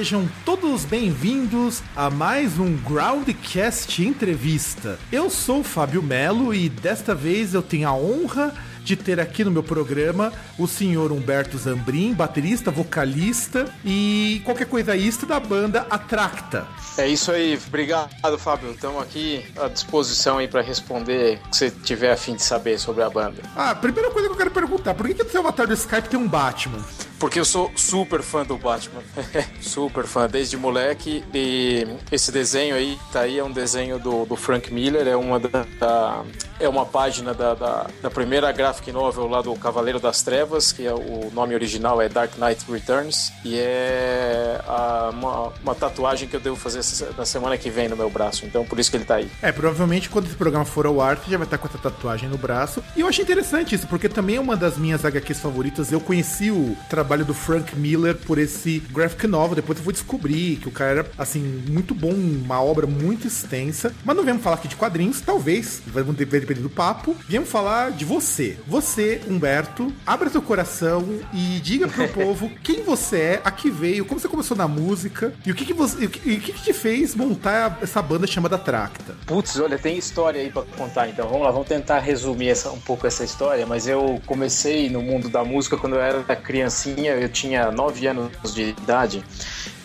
sejam todos bem-vindos a mais um Groundcast Entrevista. Eu sou o Fábio Melo e desta vez eu tenho a honra de ter aqui no meu programa o senhor Humberto Zambrim, baterista, vocalista e qualquer coisaísta da banda Atracta. É isso aí, obrigado Fábio. Estamos aqui à disposição aí para responder o que você tiver a fim de saber sobre a banda. Ah, primeira coisa que eu quero perguntar, por que, que no seu avatar do Skype tem um Batman? Porque eu sou super fã do Batman. super fã, desde moleque. E esse desenho aí, tá aí, é um desenho do, do Frank Miller, é uma da, da é uma página da, da, da, primeira graphic novel lá do Cavaleiro das Trevas, que é, o nome original é Dark Knight Returns, e é a, uma, uma, tatuagem que eu devo fazer na semana que vem no meu braço, então por isso que ele tá aí. É, provavelmente quando esse programa for ao ar, você já vai estar com essa tatuagem no braço. E eu achei interessante isso, porque também é uma das minhas HQs favoritas. Eu conheci o trabalho do Frank Miller por esse graphic novel, depois eu fui descobrir que o cara era, assim, muito bom, uma obra muito extensa. Mas não vamos falar aqui de quadrinhos, talvez, vamos depender do papo. Viemos falar de você. Você, Humberto, abra seu coração e diga pro povo quem você é, a que veio, como você começou na música e o que que, você, o que, o que, que te fez montar essa banda chamada Tracta. Putz, olha, tem história aí pra contar, então vamos lá, vamos tentar resumir essa, um pouco essa história, mas eu comecei no mundo da música quando eu era criancinha, eu tinha 9 anos de idade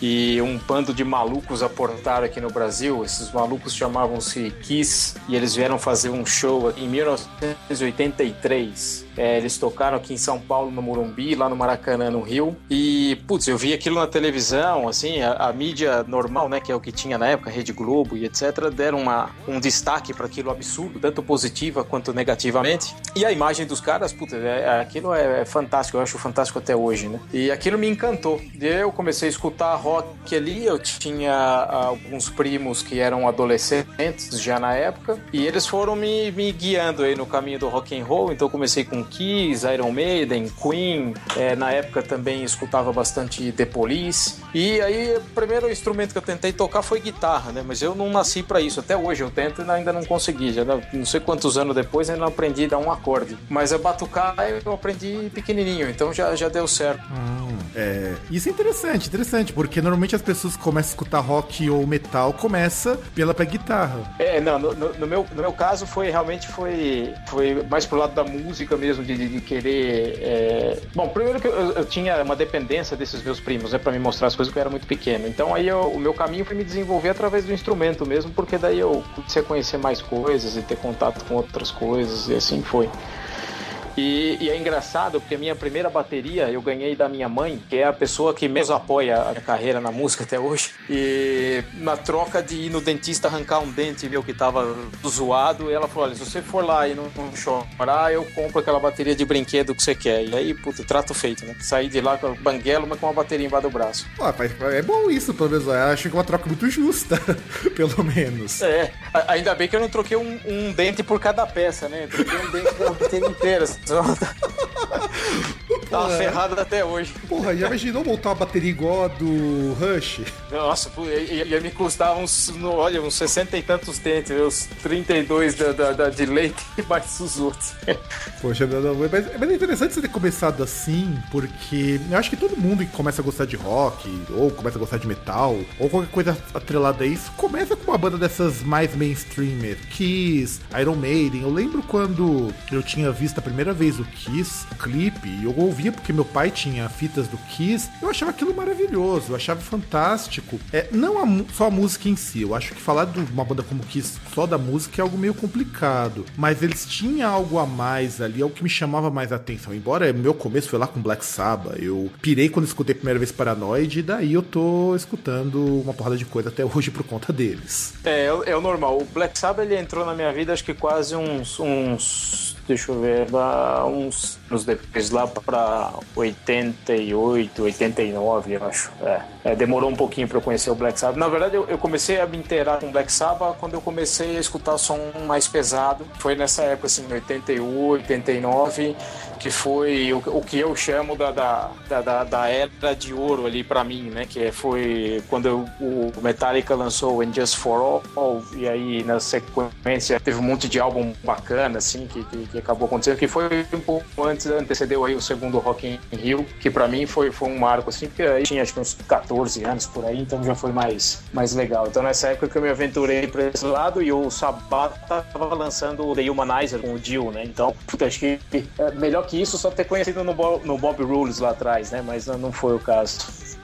e um bando de malucos aportaram aqui no Brasil. Esses malucos chamavam-se Kiss e eles vieram fazer um show em 1983. É, eles tocaram aqui em São Paulo, no Morumbi, lá no Maracanã, no Rio. E, putz, eu vi aquilo na televisão, assim, a, a mídia normal, né, que é o que tinha na época, Rede Globo e etc., deram uma, um destaque para aquilo absurdo, tanto positiva quanto negativamente. E a imagem dos caras, putz, é, aquilo é, é, fantástico, eu acho fantástico até hoje, né? E aquilo me encantou. Eu comecei a escutar rock ali, eu tinha alguns primos que eram adolescentes já na época, e eles foram me, me guiando aí no caminho do rock and roll, então comecei com Kiss, Iron Maiden, Queen. É, na época também escutava bastante The Police. E aí, o primeiro instrumento que eu tentei tocar foi guitarra, né? Mas eu não nasci para isso. Até hoje eu tento e ainda não consegui. Já não sei quantos anos depois ainda não aprendi a dar um acorde. Mas a batucar eu aprendi pequenininho, então já, já deu certo. Hum, é, isso é interessante, interessante, porque normalmente as pessoas começam a escutar rock ou metal, começa pela pra guitarra. É, não, no, no, meu, no meu caso foi realmente foi, foi mais pro lado da música mesmo, de, de querer. É... Bom, primeiro que eu, eu, tinha uma dependência desses meus primos, né, para me mostrar as coisas que eu era muito pequeno. Então aí eu, o meu caminho foi me desenvolver através do instrumento mesmo, porque daí eu a conhecer mais coisas e ter contato com outras coisas, e assim foi. E, e, é engraçado porque a minha primeira bateria eu ganhei da minha mãe, que é a pessoa que mesmo apoia a carreira na música até hoje. E na troca de ir no dentista arrancar um dente meu que tava zoado, ela falou: olha, se você for lá e não, não chorar, eu compro aquela bateria de brinquedo que você quer. E aí, puta, trato feito, né? Saí de lá com banguelo, mas com uma bateria embaixo do braço. Ah, é bom isso, pelo menos. Eu acho que é uma troca muito justa, pelo menos. É, ainda bem que eu não troquei um, um dente por cada peça, né? Eu troquei um dente pela bateria inteira. Tá ferrado até hoje. Porra, já imaginou montar uma bateria igual a do Rush? Nossa, ia, ia me custar uns, olha, uns 60 e tantos dentes, uns 32 da, da, da de leite e mais os outros. Poxa, não, não, mas, mas é interessante você ter começado assim, porque eu acho que todo mundo que começa a gostar de rock, ou começa a gostar de metal, ou qualquer coisa atrelada a isso, começa com uma banda dessas mais mainstream, Kiss, Iron Maiden. Eu lembro quando eu tinha visto a primeira vez o Kiss, clipe, e eu ouvia porque meu pai tinha fitas do Kiss, eu achava aquilo maravilhoso, eu achava fantástico. É, não a, só a música em si, eu acho que falar de uma banda como Kiss só da música é algo meio complicado, mas eles tinham algo a mais ali, é o que me chamava mais a atenção. Embora meu começo foi lá com Black Sabbath, eu pirei quando escutei a primeira vez Paranoid, e daí eu tô escutando uma porrada de coisa até hoje por conta deles. É, é, é o normal. O Black Sabbath ele entrou na minha vida acho que quase uns, uns deixa eu ver, uns, uns depois lá para 88, 89, eu acho. É. É, demorou um pouquinho para eu conhecer o Black Sabbath. Na verdade, eu, eu, comecei a me inteirar com Black Sabbath quando eu comecei a escutar som mais pesado. Foi nessa época, assim, 88, 89 que foi o, o que eu chamo da, da, da, da era de ouro ali para mim, né? Que foi quando eu, o Metallica lançou o Just For All, e aí na sequência teve um monte de álbum bacana, assim, que, que, que acabou acontecendo, que foi um pouco antes, antecedeu aí o segundo Rock in Rio, que para mim foi, foi um marco, assim, porque aí tinha acho que uns 14 anos por aí, então já foi mais, mais legal. Então nessa época que eu me aventurei pra esse lado e o Sabat tava lançando o The Humanizer com o Dio, né? Então, puta, acho que é melhor que isso só ter conhecido no Bob, no Bob Rules lá atrás, né? Mas não foi o caso.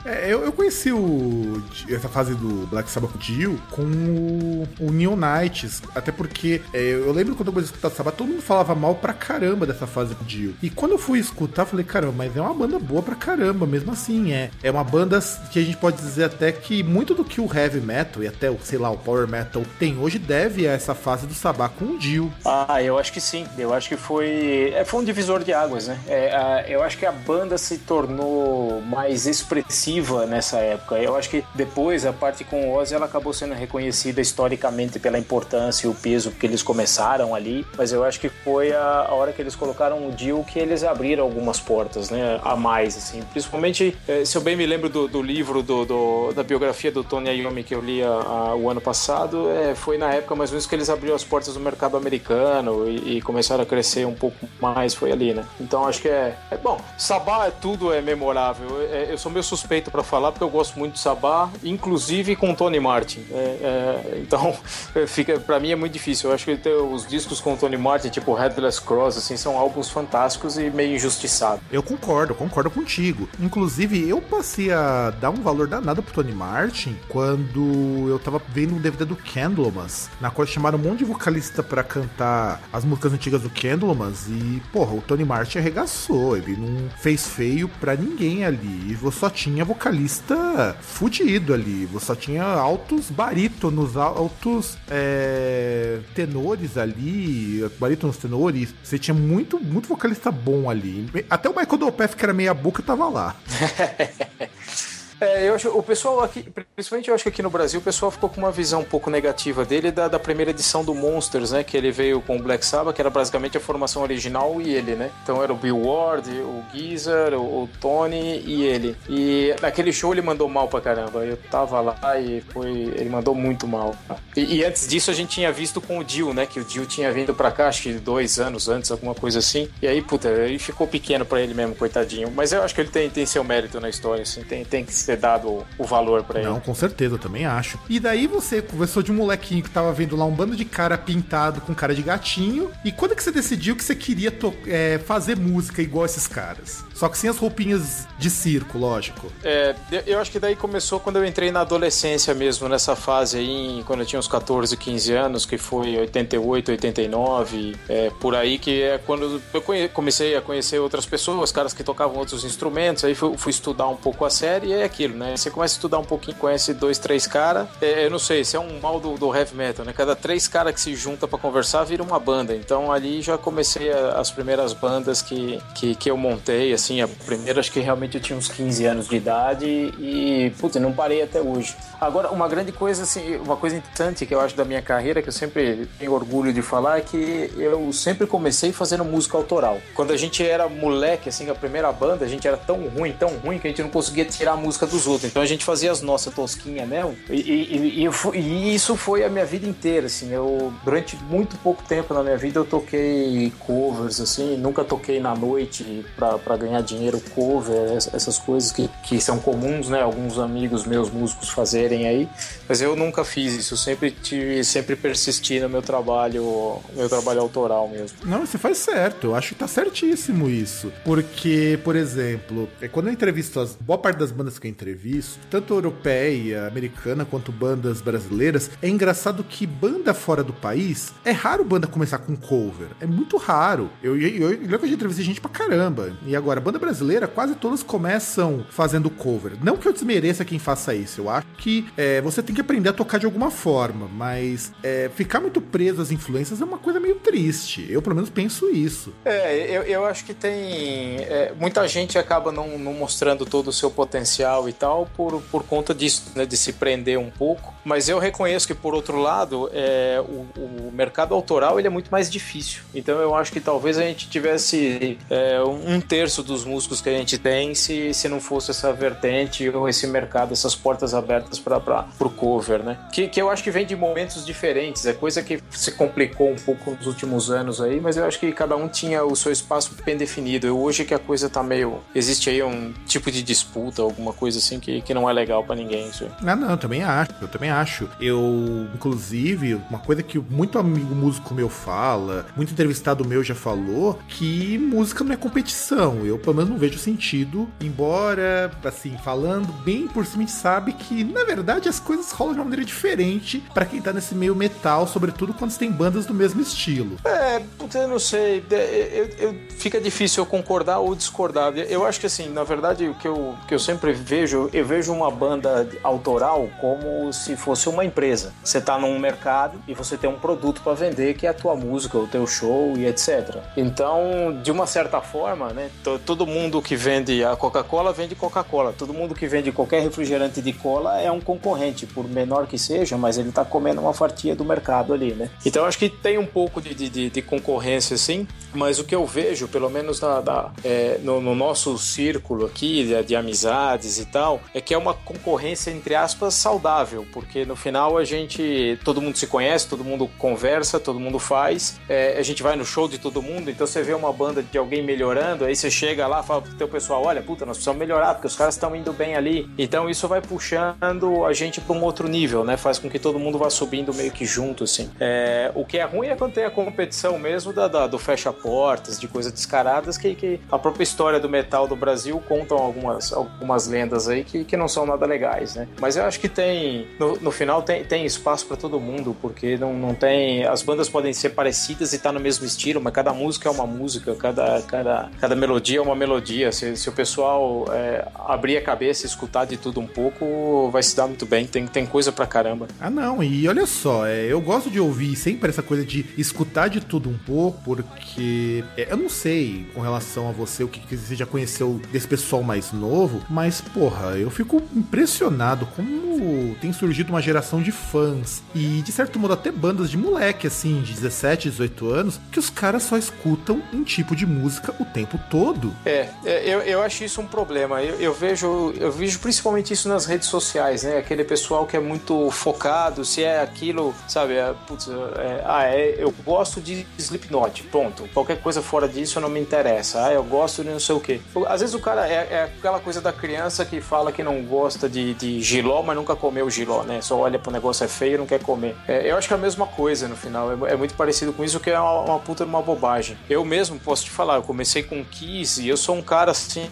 É, eu, eu conheci o, essa fase do Black Sabbath Dio com o, o Neon Knights, até porque é, eu lembro quando eu comecei a escutar Sabbath, todo mundo falava mal pra caramba dessa fase do Dio. E quando eu fui escutar, eu falei, caramba, mas é uma banda boa pra caramba, mesmo assim, é. É uma banda que a gente pode dizer até que muito do que o heavy metal e até, o, sei lá, o power metal tem hoje deve a essa fase do Sabbath com o Dio. Ah, eu acho que sim. Eu acho que foi, é, foi um divisor de águas, né? É, a, eu acho que a banda se tornou mais expressiva nessa época. Eu acho que depois a parte com o Ozzy ela acabou sendo reconhecida historicamente pela importância e o peso que eles começaram ali, mas eu acho que foi a, a hora que eles colocaram o Dio que eles abriram algumas portas, né, a mais assim. Principalmente, eh, se eu bem me lembro do, do livro do, do, da biografia do Tony Iommi que eu li a, a, o ano passado, é, foi na época mais ou menos que eles abriram as portas do mercado americano e, e começaram a crescer um pouco mais, foi ali, né? Então acho que é, é bom. Sabá é tudo é memorável. É, eu sou meio suspeito para falar porque eu gosto muito de Sabá, inclusive com Tony Martin. É, é, então, fica para mim é muito difícil. Eu acho que os discos com Tony Martin, tipo Headless Cross, assim, são álbuns fantásticos e meio injustiçados. Eu concordo, concordo contigo. Inclusive, eu passei a dar um valor danado pro Tony Martin quando eu tava vendo um DVD do Candlemas, na qual chamaram um monte de vocalista para cantar as músicas antigas do Candlemas e, porra, o Tony Martin arregaçou. Ele não fez feio para ninguém ali. E só tinha vocalista fudido ali. Você só tinha altos barítonos, altos é, tenores ali, barítonos tenores. Você tinha muito, muito vocalista bom ali. Até o Michael Dopeth, que era meia boca, tava lá. É, eu acho, o pessoal aqui, principalmente eu acho que aqui no Brasil, o pessoal ficou com uma visão um pouco negativa dele da, da primeira edição do Monsters, né? Que ele veio com o Black Sabbath, que era basicamente a formação original e ele, né? Então era o Bill Ward, o Geezer, o, o Tony e ele. E naquele show ele mandou mal pra caramba. Eu tava lá e foi. Ele mandou muito mal. E, e antes disso a gente tinha visto com o Dio, né? Que o Dio tinha vindo pra cá, acho que dois anos antes, alguma coisa assim. E aí, puta, ele ficou pequeno pra ele mesmo, coitadinho. Mas eu acho que ele tem, tem seu mérito na história, assim. Tem, tem que ser ter dado o valor para ele. Não, com certeza, eu também acho. E daí você conversou de um molequinho que tava vendo lá um bando de cara pintado com cara de gatinho. E quando que você decidiu que você queria é, fazer música igual esses caras? Só que sem as roupinhas de circo, lógico. É, eu acho que daí começou quando eu entrei na adolescência mesmo, nessa fase aí, quando eu tinha uns 14, 15 anos, que foi 88, 89, é, por aí, que é quando eu comecei a conhecer outras pessoas, caras que tocavam outros instrumentos, aí fui, fui estudar um pouco a série e é aquilo aquilo, né? Você começa a estudar um pouquinho, conhece dois, três caras. É, eu não sei, se é um mal do, do heavy metal, né? Cada três caras que se junta para conversar vira uma banda. Então ali já comecei a, as primeiras bandas que, que, que eu montei, assim. A primeira acho que realmente eu tinha uns 15 anos de idade e, putz, não parei até hoje. Agora, uma grande coisa, assim, uma coisa interessante que eu acho da minha carreira, que eu sempre tenho orgulho de falar, é que eu sempre comecei fazendo música autoral. Quando a gente era moleque, assim, a primeira banda, a gente era tão ruim, tão ruim, que a gente não conseguia tirar a música dos outros. Então a gente fazia as nossas tosquinhas mesmo. E, e, e, e, isso foi a minha vida inteira, assim. Eu, durante muito pouco tempo na minha vida, eu toquei covers, assim. Nunca toquei na noite para ganhar dinheiro cover, essas coisas que, que são comuns, né? Alguns amigos meus músicos fazerem aí. Mas eu nunca fiz isso. Eu sempre tive, sempre persisti no meu trabalho, meu trabalho autoral mesmo. Não, você faz certo. Eu acho que tá certíssimo isso. Porque, por exemplo, é quando eu entrevisto as boa parte das bandas que entrevisto, tanto europeia, americana, quanto bandas brasileiras, é engraçado que banda fora do país, é raro banda começar com cover. É muito raro. Eu, eu, eu, eu já entrevistei gente pra caramba. E agora, banda brasileira, quase todas começam fazendo cover. Não que eu desmereça quem faça isso. Eu acho que é, você tem que aprender a tocar de alguma forma, mas é, ficar muito preso às influências é uma coisa meio triste. Eu, pelo menos, penso isso. É, eu, eu acho que tem. É, muita gente acaba não, não, mostrando todo o seu potencial e tal por, por conta disso, né, de se prender um pouco. Mas eu reconheço que, por outro lado, é, o, o mercado autoral ele é muito mais difícil. Então eu acho que talvez a gente tivesse é, um terço dos músicos que a gente tem se, se não fosse essa vertente ou esse mercado, essas portas abertas para o cover, né? Que, que eu acho que vem de momentos diferentes. É coisa que se complicou um pouco nos últimos anos aí, mas eu acho que cada um tinha o seu espaço bem definido. Eu, hoje que a coisa tá meio. Existe aí um tipo de disputa, alguma coisa assim que, que não é legal para ninguém. Isso não, eu também acho. Eu também acho. Eu, inclusive, uma coisa que muito amigo músico meu fala, muito entrevistado meu já falou, que música não é competição. Eu, pelo menos, não vejo sentido, embora, assim, falando bem por cima, a gente sabe que, na verdade, as coisas rolam de uma maneira diferente para quem tá nesse meio metal, sobretudo quando você tem bandas do mesmo estilo. É, eu não sei. Eu, eu, fica difícil eu concordar ou discordar. Eu acho que, assim, na verdade, o que eu, que eu sempre vejo, eu vejo uma banda autoral como se fosse uma empresa. Você tá num mercado e você tem um produto para vender que é a tua música, o teu show e etc. Então, de uma certa forma, né, todo mundo que vende a Coca-Cola vende Coca-Cola. Todo mundo que vende qualquer refrigerante de cola é um concorrente, por menor que seja, mas ele tá comendo uma fatia do mercado ali, né? Então, acho que tem um pouco de, de, de concorrência, sim, mas o que eu vejo, pelo menos na, na, é, no, no, nosso círculo aqui de, de amizades e tal, é que é uma concorrência, entre aspas, saudável, porque no final a gente, todo mundo se conhece, todo mundo conversa, todo mundo faz, é, a gente vai no show de todo mundo, então você vê uma banda de alguém melhorando, aí você chega lá fala pro teu pessoal, olha, puta, nós precisamos melhorar, porque os caras estão indo bem ali. Então isso vai puxando a gente para um outro nível, né? Faz com que todo mundo vá subindo meio que junto, assim. É, o que é ruim é quando tem a competição mesmo da, da do fecha-portas, de coisas descaradas, que, que a própria história do metal do Brasil contam algumas, algumas lendas aí que, que não são nada legais, né? Mas eu acho que tem, no, no final, tem, tem espaço para todo mundo, porque não, não tem. As bandas podem ser parecidas e estar tá no mesmo estilo, mas cada música é uma música, cada, cada, cada melodia é uma melodia. Se, se o pessoal é, abrir a cabeça e escutar de tudo um pouco, vai se dar muito bem. Tem, tem coisa pra caramba. Ah, não, e olha só, é, eu gosto de ouvir sempre essa coisa de escutar de tudo um pouco, porque é, eu não sei com relação a você o que, que você já conheceu desse pessoal mais novo, mas porra, eu fico impressionado como tem surgido uma geração de fãs e de certo modo até bandas de moleque assim, de 17, 18 anos, que os caras só escutam um tipo de música o tempo todo. É, é eu, eu acho isso um problema. Eu, eu vejo eu vejo principalmente isso nas redes sociais, né? Aquele pessoal que é muito focado, se é aquilo, sabe? É, putz, é, ah, é, eu gosto de Slipknot, pronto. Qualquer coisa fora disso não me interessa. Ah, eu gosto de não sei o quê. Às vezes o cara é, é aquela coisa da criança que fala que não gosta de, de giló, mas nunca comeu giló, né? Só olha pro negócio é feio e não quer comer. É, eu acho que é a mesma coisa no final. É, é muito parecido com isso, que é uma, uma puta uma bobagem. Eu mesmo posso te falar, eu comecei com Kiss e eu sou um cara assim,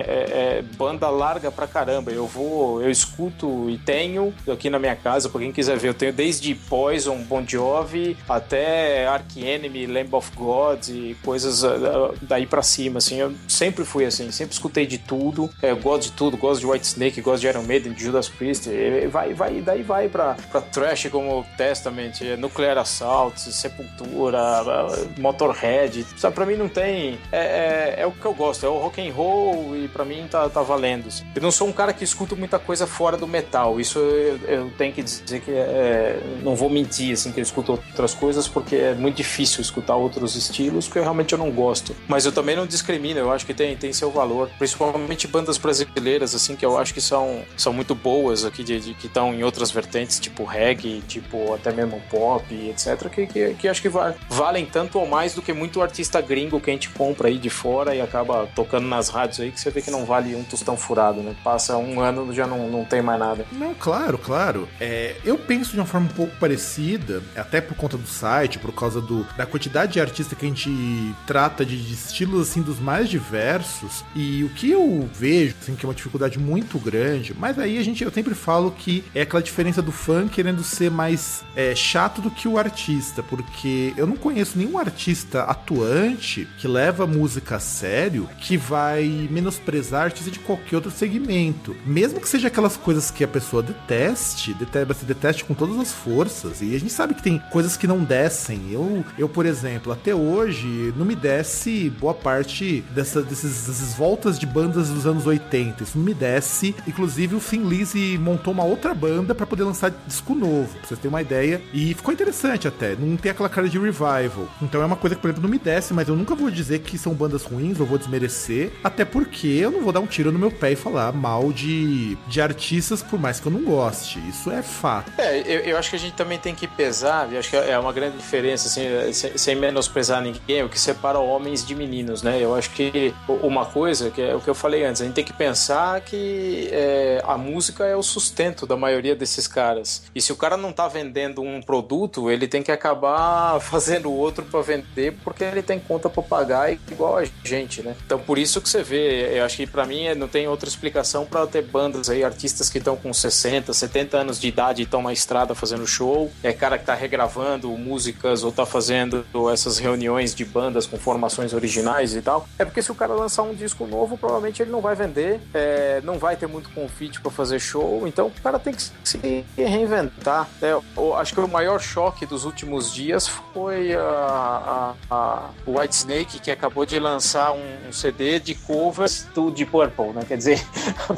é, é, banda larga pra caramba. Eu vou, eu escuto e tenho aqui na minha casa, pra quem quiser ver, eu tenho desde Poison, Bon Jovi, até Ark Enemy, Lamb of God e coisas ah, daí pra cima, assim. Eu sempre fui assim, sempre escutei de tudo. É, eu gosto de tudo, gosto de White Snake, gosto de Iron Maiden, de Judas Priest. Vai, vai, daí vai pra, pra trash como Testament, Nuclear Assault, Sepultura, Motorhead. Sabe, pra mim não tem. É, é, é, o que eu gosto, é o rock and roll e pra mim tá, tá valendo. Assim. Eu não sou um cara que escuta muita coisa fora do metal. Isso eu, eu tenho que dizer que é, não vou mentir, assim, que eu escuto outras coisas, porque é muito difícil escutar outros estilos, porque realmente eu não gosto. Mas eu também não discrimino, eu acho que tem, tem seu valor. Principalmente bandas brasileiras, assim, que eu acho que são, são muito boas aqui, de, de que estão em outras vertentes, tipo reggae, tipo até mesmo pop, etc., que, que, que acho que valem tanto ou mais do que muito artista gringo que a gente compra aí de fora e acaba tocando nas rádios aí, que você vê que não vale um tostão furado, né? Passa um ano já não, não tem mais nada. Não, claro, claro. É, eu penso de uma forma um pouco parecida, até por conta do site, por causa do, da quantidade de artistas que a gente trata de, de estilos assim dos mais diversos. E o que eu vejo, assim, que é uma dificuldade muito grande, mas aí a gente, eu sempre falo que é aquela diferença do fã querendo ser mais é, chato do que o artista, porque eu não conheço nenhum artista atuante que leva música a sério que vai menosprezar artista de qualquer outro segmento. Mesmo que seja aquelas coisas que a pessoa deteste, deteste, deteste com todas as forças. E a gente sabe que tem coisas que não descem. Eu, eu por exemplo, até hoje não me desce boa parte dessa, desses, dessas voltas de bandas dos anos 80. Isso não me desce. Inclusive, o Thin Lizzy montou uma outra banda para poder lançar disco novo, pra vocês terem uma ideia. E ficou interessante até. Não tem aquela cara de revival. Então é uma coisa que, por exemplo, não me desce, mas eu nunca vou dizer que são bandas ruins ou vou desmerecer. Até porque eu não vou dar um tiro no meu pé e falar mal de, de artistas, por mais que eu não goste. Isso é fato. É, eu, eu acho que a gente também tem que pesar, eu acho que é uma grande diferença, assim, sem, sem menosprezar ninguém, o que separa homens de meninos, né? Eu acho que uma coisa, que é o que eu falei antes, a gente tem que pensar que é, a música é o sustento da maioria desses caras. E se o cara não tá vendendo um produto, ele tem que acabar fazendo outro para vender, porque ele tem conta para pagar igual a gente, né? Então por isso que você vê, eu acho que para mim não tem outra explicação para ter bandas aí, artistas que estão com 60, 70 anos de idade e estão na estrada fazendo show, é cara que tá regravando músicas ou tá fazendo essas reuniões de bandas com formações originais e tal. É porque se o cara lançar um disco novo, provavelmente ele não vai vender, é, não vai ter muito confite para fazer show, então o cara tem que se reinventar. Né? acho que o maior choque dos últimos dias foi a, a, a White Snake, que acabou de lançar um, um, CD de covers do Deep Purple, né? Quer dizer,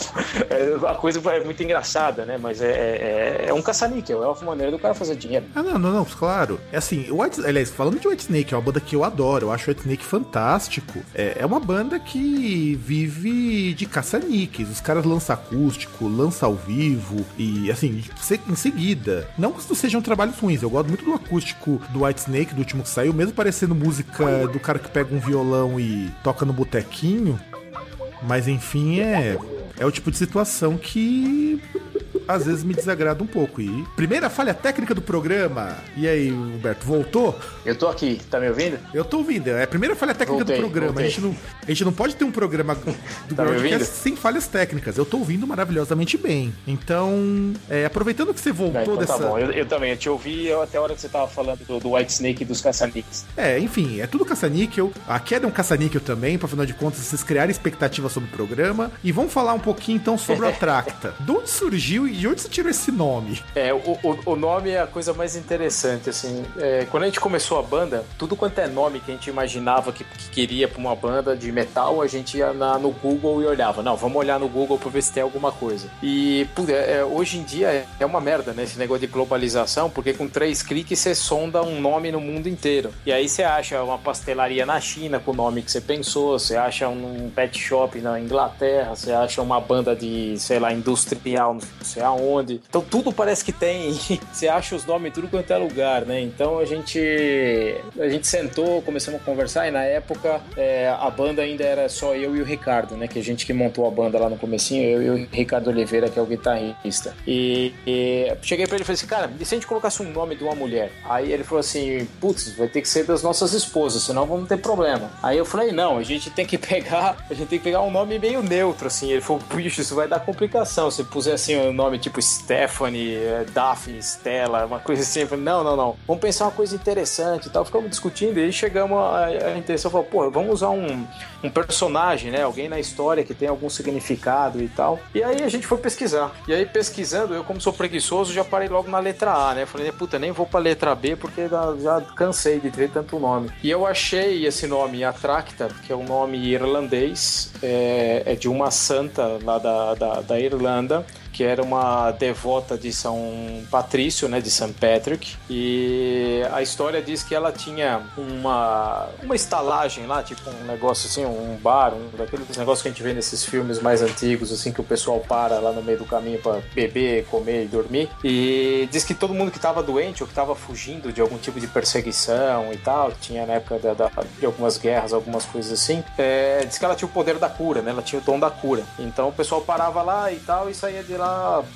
a coisa é muito engraçada, né? Mas é, é, é um caça-níquel, é uma maneira do cara fazer dinheiro. Ah, não, não, não, claro. É assim, White, aliás, falando de White Snake, é uma banda que eu adoro, eu acho White Snake fantástico. É, é uma banda que vive de caça-níqueis. Os caras lançam acústico, lançam ao vivo e, assim, em seguida. Não que isso sejam trabalhos ruins, eu gosto muito do acústico do White Snake, do último que saiu, mesmo parecendo música do cara que pega um violão e toca no botequinho. Mas enfim, é, é o tipo de situação que às vezes me desagrada um pouco. E primeira falha técnica do programa. E aí, Humberto, voltou? Eu tô aqui, tá me ouvindo? Eu tô ouvindo. É a primeira falha técnica voltei, do programa. A gente, não, a gente não pode ter um programa do tá Groundcast sem falhas técnicas. Eu tô ouvindo maravilhosamente bem. Então, é, aproveitando que você voltou é, então dessa. Tá bom, eu, eu, também. Eu te ouvi até a hora que você tava falando do, do White Snake e dos caça-níqueis. É, enfim, é tudo caça-níquel. A queda é um caça-níquel também, pra afinal de contas, vocês criarem expectativa sobre o programa. E vamos falar um pouquinho então sobre a Tracta. de onde surgiu e de onde você tirou esse nome? É, o, o, o nome é a coisa mais interessante, assim. É, quando a gente começou a banda, tudo quanto é nome que a gente imaginava que, que queria pra uma banda de metal, a gente ia na, no Google e olhava. Não, vamos olhar no Google pra ver se tem alguma coisa. E pô, é, é, hoje em dia é, uma merda, né? Esse negócio de globalização, porque com três cliques você sonda um nome no mundo inteiro. E aí você acha uma pastelaria na China com o nome que você pensou, você acha um pet shop na Inglaterra, você acha uma banda de, sei lá, industrial, sei aonde onde. Então tudo parece que tem. Você acha os nomes tudo quanto é lugar, né? Então a gente a gente sentou, começamos a conversar e na época é, a banda ainda era só eu e o Ricardo, né? Que a gente que montou a banda lá no comecinho, eu e o Ricardo Oliveira, que é o guitarrista. E, e cheguei pra ele e falei assim, cara, e se a gente colocasse um nome de uma mulher? Aí ele falou assim, putz, vai ter que ser das nossas esposas, senão vamos ter problema. Aí eu falei, não, a gente tem que pegar, a gente tem que pegar um nome meio neutro, assim. Ele falou, puxa, isso vai dar complicação. Se puser assim um nome tipo Stephanie, é, Daphne, Stella, uma coisa assim. Não, não, não. Vamos pensar uma coisa interessante e tal. Ficamos discutindo e aí chegamos à, intenção, falou, pô, vamos usar um, um personagem, né? Alguém na história que tem algum significado e tal. E aí a gente foi pesquisar. E aí pesquisando, eu como sou preguiçoso, já parei logo na letra A, né? Falei, puta, nem vou pra letra B porque já cansei de ter tanto nome. E eu achei esse nome Atracta, que é um nome irlandês, é, é de uma santa lá da, da, da Irlanda, que era uma devota de São Patrício, né, de St. Patrick, e a história diz que ela tinha uma, uma estalagem lá, tipo um negócio assim, um bar, um daqueles negócios que a gente vê nesses filmes mais antigos, assim, que o pessoal para lá no meio do caminho para beber, comer e dormir. E diz que todo mundo que estava doente ou que estava fugindo de algum tipo de perseguição e tal, tinha na época de algumas guerras, algumas coisas assim, é, diz que ela tinha o poder da cura, né? Ela tinha o dom da cura. Então o pessoal parava lá e tal e saía de lá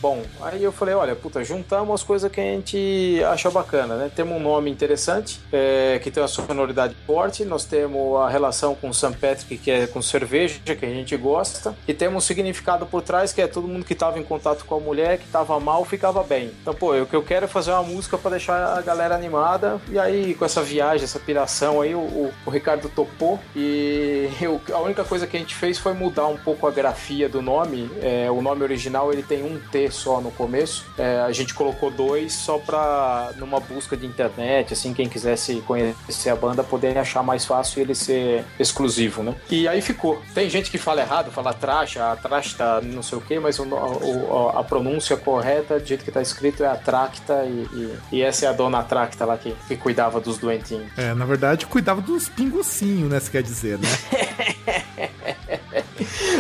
bom. Aí eu falei, olha, puta, juntamos as coisas que a gente acha bacana, né? Temos um nome interessante, é, que tem uma sonoridade forte, nós temos a relação com St. Patrick, que é com cerveja, que a gente gosta, e temos um significado por trás, que é todo mundo que estava em contato com a mulher, que estava mal, ficava bem. Então, pô, o que eu quero é fazer uma música para deixar a galera animada, e aí com essa viagem, essa piração aí, o, o, o Ricardo topou, e eu, a única coisa que a gente fez foi mudar um pouco a grafia do nome, é, o nome original ele tem um T só no começo, é, a gente colocou dois só pra, numa busca de internet, assim, quem quisesse conhecer a banda, poder achar mais fácil ele ser exclusivo, né? E aí ficou. Tem gente que fala errado, fala tracha, a tracha tá não sei o que, mas o, o, a pronúncia correta, do jeito que tá escrito, é Atracta e, e, e essa é a dona Atracta lá que, que cuidava dos doentinhos. É, na verdade, cuidava dos pingucinhos, né? Se quer dizer, né?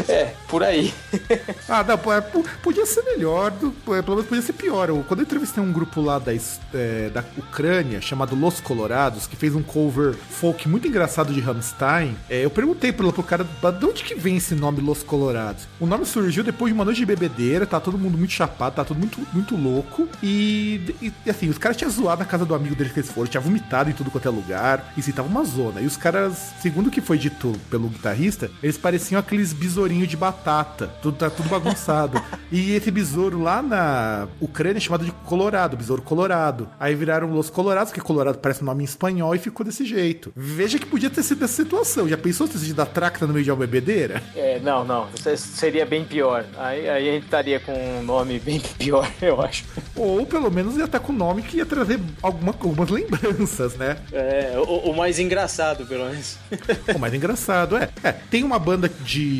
É, por aí. ah, não, podia ser melhor, do, pelo menos podia ser pior. Quando eu entrevistei um grupo lá da, é, da Ucrânia, chamado Los Colorados, que fez um cover folk muito engraçado de Rammstein, é, eu perguntei pro, pro cara de onde que vem esse nome Los Colorados. O nome surgiu depois de uma noite de bebedeira, tá todo mundo muito chapado, tá todo muito, muito louco. E, e assim, os caras tinham zoado na casa do amigo deles que eles foram, tinha vomitado em tudo quanto é lugar, e assim, tava uma zona. E os caras, segundo o que foi dito pelo guitarrista, eles pareciam aqueles besourinhos de batata. Tudo, tá tudo bagunçado. e esse besouro lá na Ucrânia é chamado de Colorado, besouro colorado. Aí viraram Los Colorados, que Colorado parece um nome em espanhol, e ficou desse jeito. Veja que podia ter sido essa situação. Já pensou se sido da tracta no meio de uma bebedeira? É, não, não. Seria bem pior. Aí, aí a gente estaria com um nome bem pior, eu acho. Ou pelo menos ia estar com um nome que ia trazer alguma, algumas lembranças, né? É, o, o mais engraçado, pelo menos. o mais engraçado, é. é. Tem uma banda de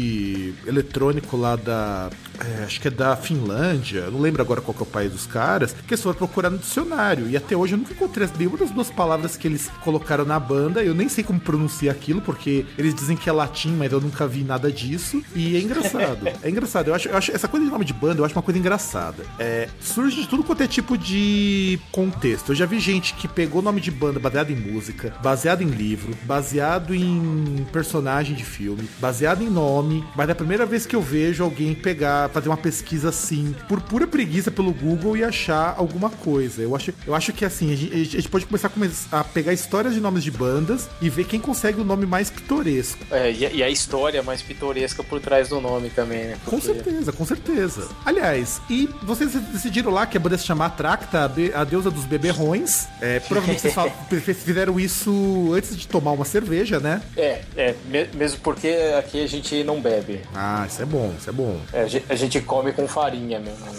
eletrônico lá da. É, acho que é da Finlândia, não lembro agora qual é o país dos caras, que eles foram procurar no dicionário. E até hoje eu nunca encontrei nenhuma das duas palavras que eles colocaram na banda. Eu nem sei como pronunciar aquilo, porque eles dizem que é latim, mas eu nunca vi nada disso. E é engraçado. é engraçado. Eu acho, eu acho essa coisa de nome de banda, eu acho uma coisa engraçada. É, surge de tudo quanto é tipo de contexto. Eu já vi gente que pegou nome de banda baseado em música, baseado em livro, baseado em personagem de filme, baseado em nome, mas é a primeira vez que eu vejo alguém pegar, fazer uma pesquisa assim, por pura preguiça pelo Google e achar alguma coisa. Eu acho, eu acho que assim, a gente, a gente pode começar a, pegar histórias de nomes de bandas e ver quem consegue o nome mais pitoresco. É, e a história mais pitoresca por trás do nome também, né? Porque... Com certeza, com certeza. Aliás, e vocês decidiram lá que a banda se chamar Tracta, a deusa dos beberrões. É, provavelmente vocês fizeram isso antes de tomar uma cerveja, né? É, é, mesmo porque aqui a gente não bebe. Ah, isso é bom, isso é bom. É, a gente come com farinha mesmo.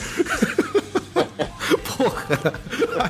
Porra,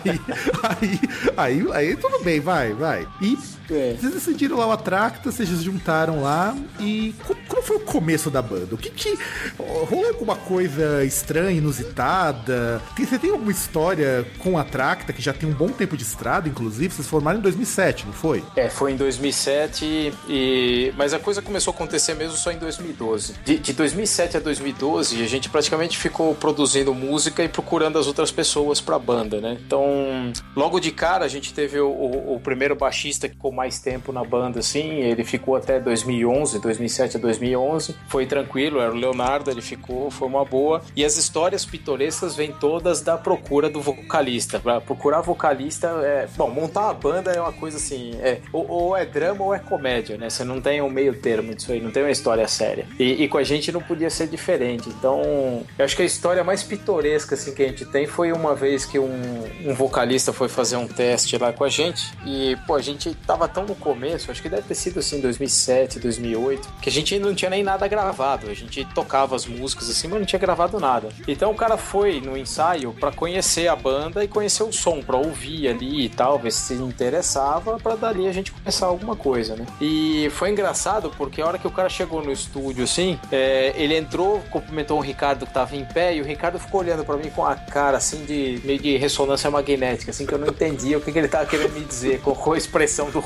aí, aí, aí, aí tudo bem, vai, vai. E é. Vocês decidiram lá o Atracta, vocês se juntaram lá e como foi o começo da banda? O que que. Rolou alguma coisa estranha, inusitada? Você tem alguma história com a Atracta, que já tem um bom tempo de estrada, inclusive? Vocês formaram em 2007, não foi? É, foi em 2007, e... mas a coisa começou a acontecer mesmo só em 2012. De, de 2007 a 2012, a gente praticamente ficou produzindo música e procurando as outras pessoas pra banda, né? Então, logo de cara, a gente teve o, o, o primeiro baixista que ficou mais tempo na banda, assim. Ele ficou até 2011, 2007 a 2011. Foi tranquilo, era o Leonardo, ele ficou, foi uma boa. E as histórias pitorescas vêm todas da procura do vocalista. Pra procurar vocalista, é... Bom, montar uma banda é uma coisa assim, é... Ou, ou, é drama ou é comédia, né? Você não tem um meio termo disso aí, não tem uma história séria. E, e com a gente não podia ser diferente. Então, eu acho que a história mais pitoresca, assim, que a gente tem foi uma vez que um, um vocalista foi fazer um teste lá com a gente e, pô, a gente tava tão no começo, acho que deve ter sido assim 2007, 2008, que a gente não tinha nem nada gravado. A gente tocava as músicas assim, mas não tinha gravado nada. Então o cara foi no ensaio para conhecer a banda e conhecer o som, para ouvir ali e tal, ver se interessava, para dali a gente começar alguma coisa, né? E foi engraçado porque a hora que o cara chegou no estúdio assim, é, ele entrou, cumprimentou o Ricardo que tava em pé e o Ricardo ficou olhando para mim com a cara assim de meio de ressonância magnética, assim que eu não entendia o que, que ele tava querendo me dizer, com a expressão do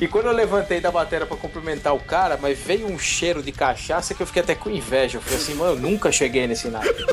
E quando eu levantei da bateria para cumprimentar o cara, mas veio um cheiro de cachaça que eu fiquei até com inveja. Eu falei assim, mano, eu nunca cheguei nesse naipe.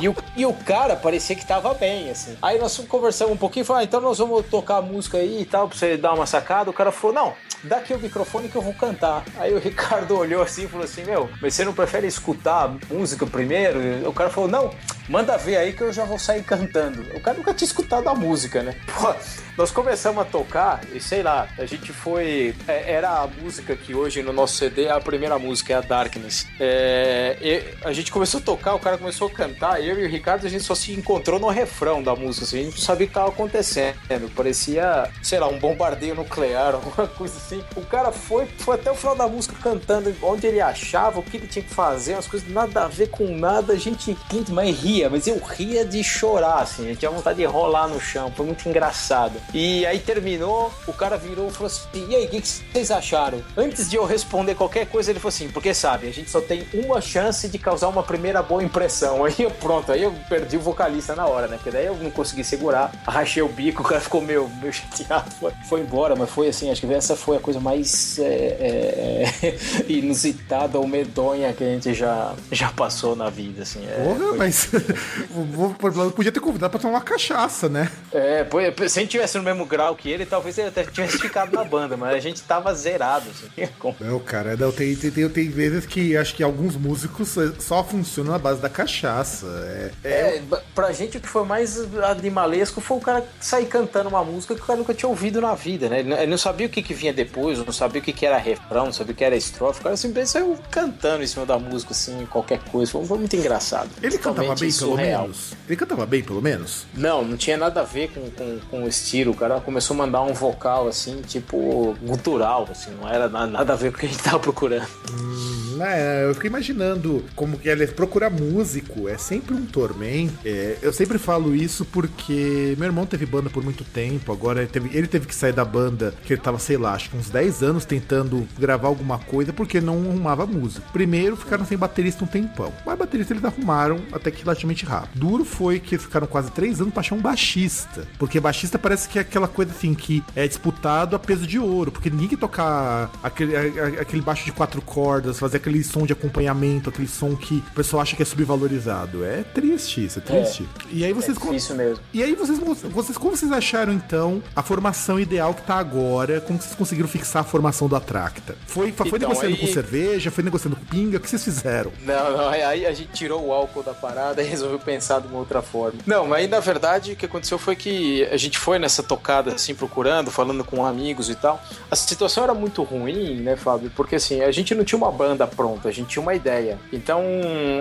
E o, e o cara parecia que tava bem, assim. Aí nós conversamos um pouquinho e falamos, ah, então nós vamos tocar a música aí e tal, pra você dar uma sacada. O cara falou, não, dá aqui o microfone que eu vou cantar. Aí o Ricardo olhou assim e falou assim, meu, mas você não prefere escutar a música primeiro? O cara falou, não, manda ver aí que eu já vou sair cantando. O cara nunca tinha escutado a música, né? Pô, nós começamos a tocar e sei lá, a gente foi. É, era a música que hoje no nosso CD é a primeira música, é a Darkness. É, a gente começou a tocar, o cara começou a cantar, eu e o Ricardo a gente só se encontrou no refrão da música, assim, a gente não sabia o que estava acontecendo. Parecia, sei lá, um bombardeio nuclear, alguma coisa assim. O cara foi, foi até o final da música cantando onde ele achava, o que ele tinha que fazer, umas coisas nada a ver com nada. A gente, mas ria, mas eu ria de chorar, assim, a gente tinha vontade de rolar no chão, foi muito engraçado. E aí terminou, o cara virou e falou assim: E aí, o que, que, vocês acharam? Antes de eu responder qualquer coisa, ele falou assim: Porque sabe, a gente só tem uma chance de causar uma primeira boa impressão. Aí eu, pronto, aí eu perdi o vocalista na hora, né? Porque daí eu não consegui segurar, arrachei o bico, o cara ficou meio, meio chateado, foi, foi embora, mas foi assim, acho que essa foi a coisa mais é, é, inusitada ou medonha que a gente já, já passou na vida, assim. É, Porra, foi... mas podia ter convidado pra tomar uma cachaça, né? É, se a gente tivesse no mesmo grau que ele, talvez ele até tivesse ficado na banda, mas a gente tava zerado. Assim. Não, cara, não, tem, tem, tem, vezes que acho que alguns músicos só funcionam na base da cachaça. É, é... é pra gente o que foi mais animalesco foi o cara sair cantando uma música que o cara nunca tinha ouvido na vida, né? Ele não sabia o que, que vinha depois, não sabia o que, que era refrão, não sabia o que era estrofe. O cara simplesmente saiu cantando em cima da música, assim, qualquer coisa. Foi, muito engraçado. Ele cantava bem, surreal. pelo menos? Ele cantava bem, pelo menos? Não, não tinha nada a ver com, com, com o estilo. O cara começou a mandar um vocal, assim, tipo, gutural, assim, não era nada a ver com o que a gente tava procurando. Hum, é, eu fiquei imaginando como que ele procurar músico é sempre um tormento. É, eu sempre falo isso porque meu irmão teve banda por muito tempo, agora ele teve, ele teve que sair da banda, que ele tava, sei lá, acho que uns 10 anos tentando gravar alguma coisa porque não arrumava música. Primeiro ficaram sem baterista um tempão, mas baterista eles arrumaram até que relativamente rápido. Duro foi que ficaram quase 3 anos pra achar um baixista, porque baixista parece que é aquela coisa assim que é disputado a peso de ouro, porque ninguém quer tocar aquele, aquele baixo de quatro cordas, fazer aquele som de acompanhamento, aquele som que o pessoal acha que é subvalorizado. É triste isso, é triste. É, e aí vocês é isso mesmo. E aí vocês, vocês como vocês acharam então a formação ideal que tá agora? Como vocês conseguiram fixar a formação do Atracta? Foi, foi então, negociando aí... com cerveja, foi negociando com pinga, o que vocês fizeram? Não, não, aí a gente tirou o álcool da parada e resolveu pensar de uma outra forma. Não, mas aí na verdade o que aconteceu foi que a gente foi nessa tocada assim procurando, falando com amigos e tal. A situação era muito ruim, né, Fábio? Porque assim, a gente não tinha uma banda pronta, a gente tinha uma ideia. Então,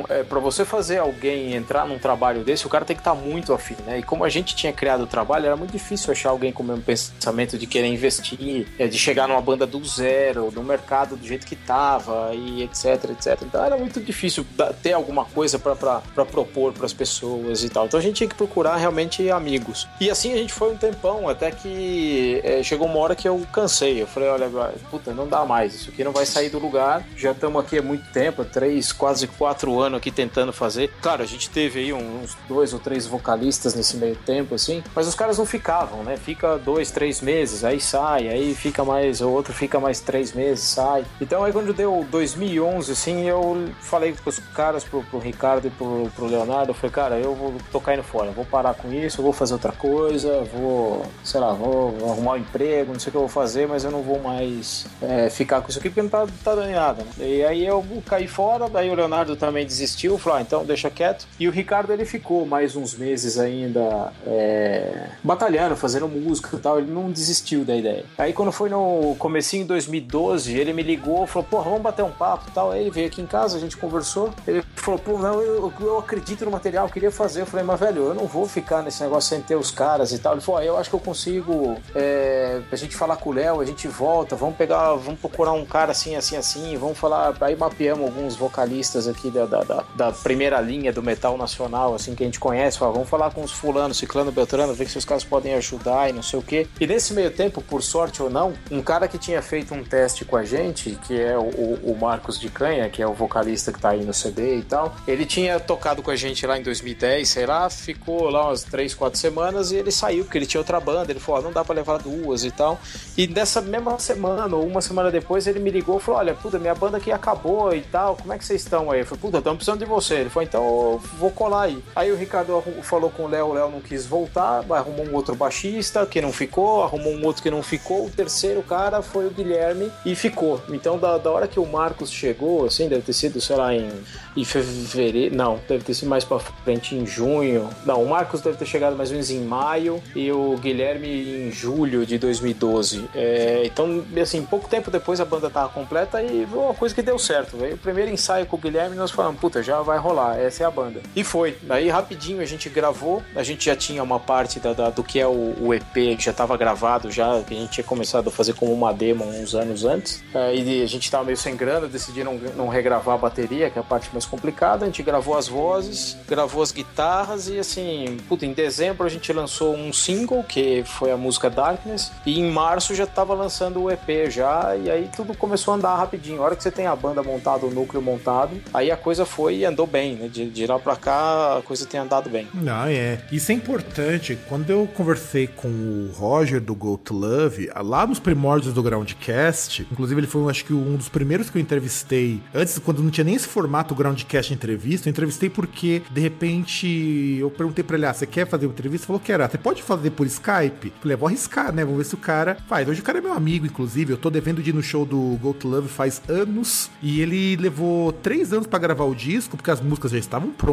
é, para você fazer alguém entrar num trabalho desse, o cara tem que estar tá muito afim, né? E como a gente tinha criado o trabalho, era muito difícil achar alguém com o mesmo pensamento de querer investir, é, de chegar numa banda do zero, no mercado do jeito que tava e etc, etc. Então era muito difícil ter alguma coisa para propor para as pessoas e tal. Então a gente tinha que procurar realmente amigos. E assim a gente foi um tempão até que é, chegou uma hora que eu cansei. Eu falei, olha, puta, não dá mais. Isso aqui não vai sair do lugar. Já estamos aqui há muito tempo, três, quase quatro anos aqui tentando fazer. Claro, a gente teve aí uns dois ou três vocalistas nesse meio tempo, assim, mas os caras não ficavam, né? Fica dois, três meses, aí sai, aí fica mais, o outro fica mais três meses, sai. Então aí quando deu 2011, assim, eu falei com os caras, pro, pro Ricardo e pro, pro Leonardo, eu falei, cara, eu vou tô caindo fora, vou parar com isso, vou fazer outra coisa, vou, sei lá, vou arrumar um emprego, não sei o que eu vou fazer, mas eu não vou mais é, ficar com isso aqui porque não tá, tá dando nada. Né? E aí eu caí fora, daí o Leonardo também desistiu, falou, ah, então deixa quieto. E o Ricardo ele ficou mais uns meses ainda é, batalhando, fazendo música e tal, ele não desistiu da ideia. Aí quando foi no comecinho de 2012, ele me ligou, falou, porra, vamos bater um papo e tal. Aí ele veio aqui em casa, a gente conversou, ele falou, pô, não, eu, eu acredito no material, eu queria fazer. Eu falei, mas velho, eu não vou ficar nesse negócio sem ter os caras e tal. Ele falou, ah, eu acho que eu consigo é, a gente falar com o Léo, a gente volta, vamos pegar, vamos procurar um cara assim, assim, assim, vamos falar, aí mapeamos alguns vocalistas aqui da, da, da, da primeira linha do metal nacional, assim, que a gente conhece, fala, vamos falar com os fulanos, ciclano, beltrano, ver se os caras podem ajudar e não sei o quê. E nesse meio tempo, por sorte ou não, um cara que tinha feito um teste com a gente, que é o, o Marcos de Canha, que é o vocalista que tá aí no CD e tal, ele tinha tocado com a gente lá em 2010, sei lá, ficou lá umas 3, 4 semanas e ele saiu, porque ele tinha outra banda, ele falou, ah, não dá pra levar duas e tal. E nessa mesma semana, ou uma semana depois, ele me ligou e falou, olha, puta, minha banda aqui acabou e tal, como é que vocês estão aí? Eu falei, puta, estamos precisando de você. Ele falou, então vou colar aí. Aí o Ricardo falou com o Léo, o Léo não quis voltar, arrumou um outro baixista que não ficou, arrumou um outro que não ficou, o terceiro cara foi o Guilherme e ficou. Então, da, da hora que o Marcos chegou, assim, deve ter sido, sei lá, em, em fevereiro, não, deve ter sido mais pra frente, em junho. Não, o Marcos deve ter chegado mais ou menos em maio e o Guilherme em julho de 2012. É, então, assim, pouco tempo depois a banda tava completa e uma coisa que deu certo. Veio o primeiro ensaio com o Guilherme nós falamos, puta, já vai rolar, essa é a banda. E foi. Aí rapidinho a gente gravou, a gente já tinha uma parte da, da do que é o, o, EP, já tava gravado já, que a gente tinha começado a fazer como uma demo uns anos antes. É, e a gente tava meio sem grana, decidiram não, não regravar a bateria, que é a parte mais complicada. A gente gravou as vozes, gravou as guitarras e assim, puta, em dezembro a gente lançou um single, que foi a música Darkness, e em março já tava lançando o EP já, e aí tudo começou a andar rapidinho. A hora que você tem a banda montada, o núcleo montado, aí a coisa foi e andou bem, né? De, de lá pra cá a coisa tem andado bem. Não, é. Isso é importante. Quando eu conversei com o Roger do Go to Love, lá nos primórdios do Groundcast, inclusive ele foi, acho que, um dos primeiros que eu entrevistei, antes, quando não tinha nem esse formato Groundcast entrevista, eu entrevistei porque, de repente, eu perguntei pra ele, ah, você quer fazer uma entrevista? Ele falou que era, você pode fazer por Skype? Eu falei, vou arriscar, né? Vamos ver se o cara faz. Hoje o cara é meu amigo, inclusive, eu tô devendo de ir no show do Go to Love faz anos, e ele levou três anos para gravar o disco, porque as músicas já estavam prontas,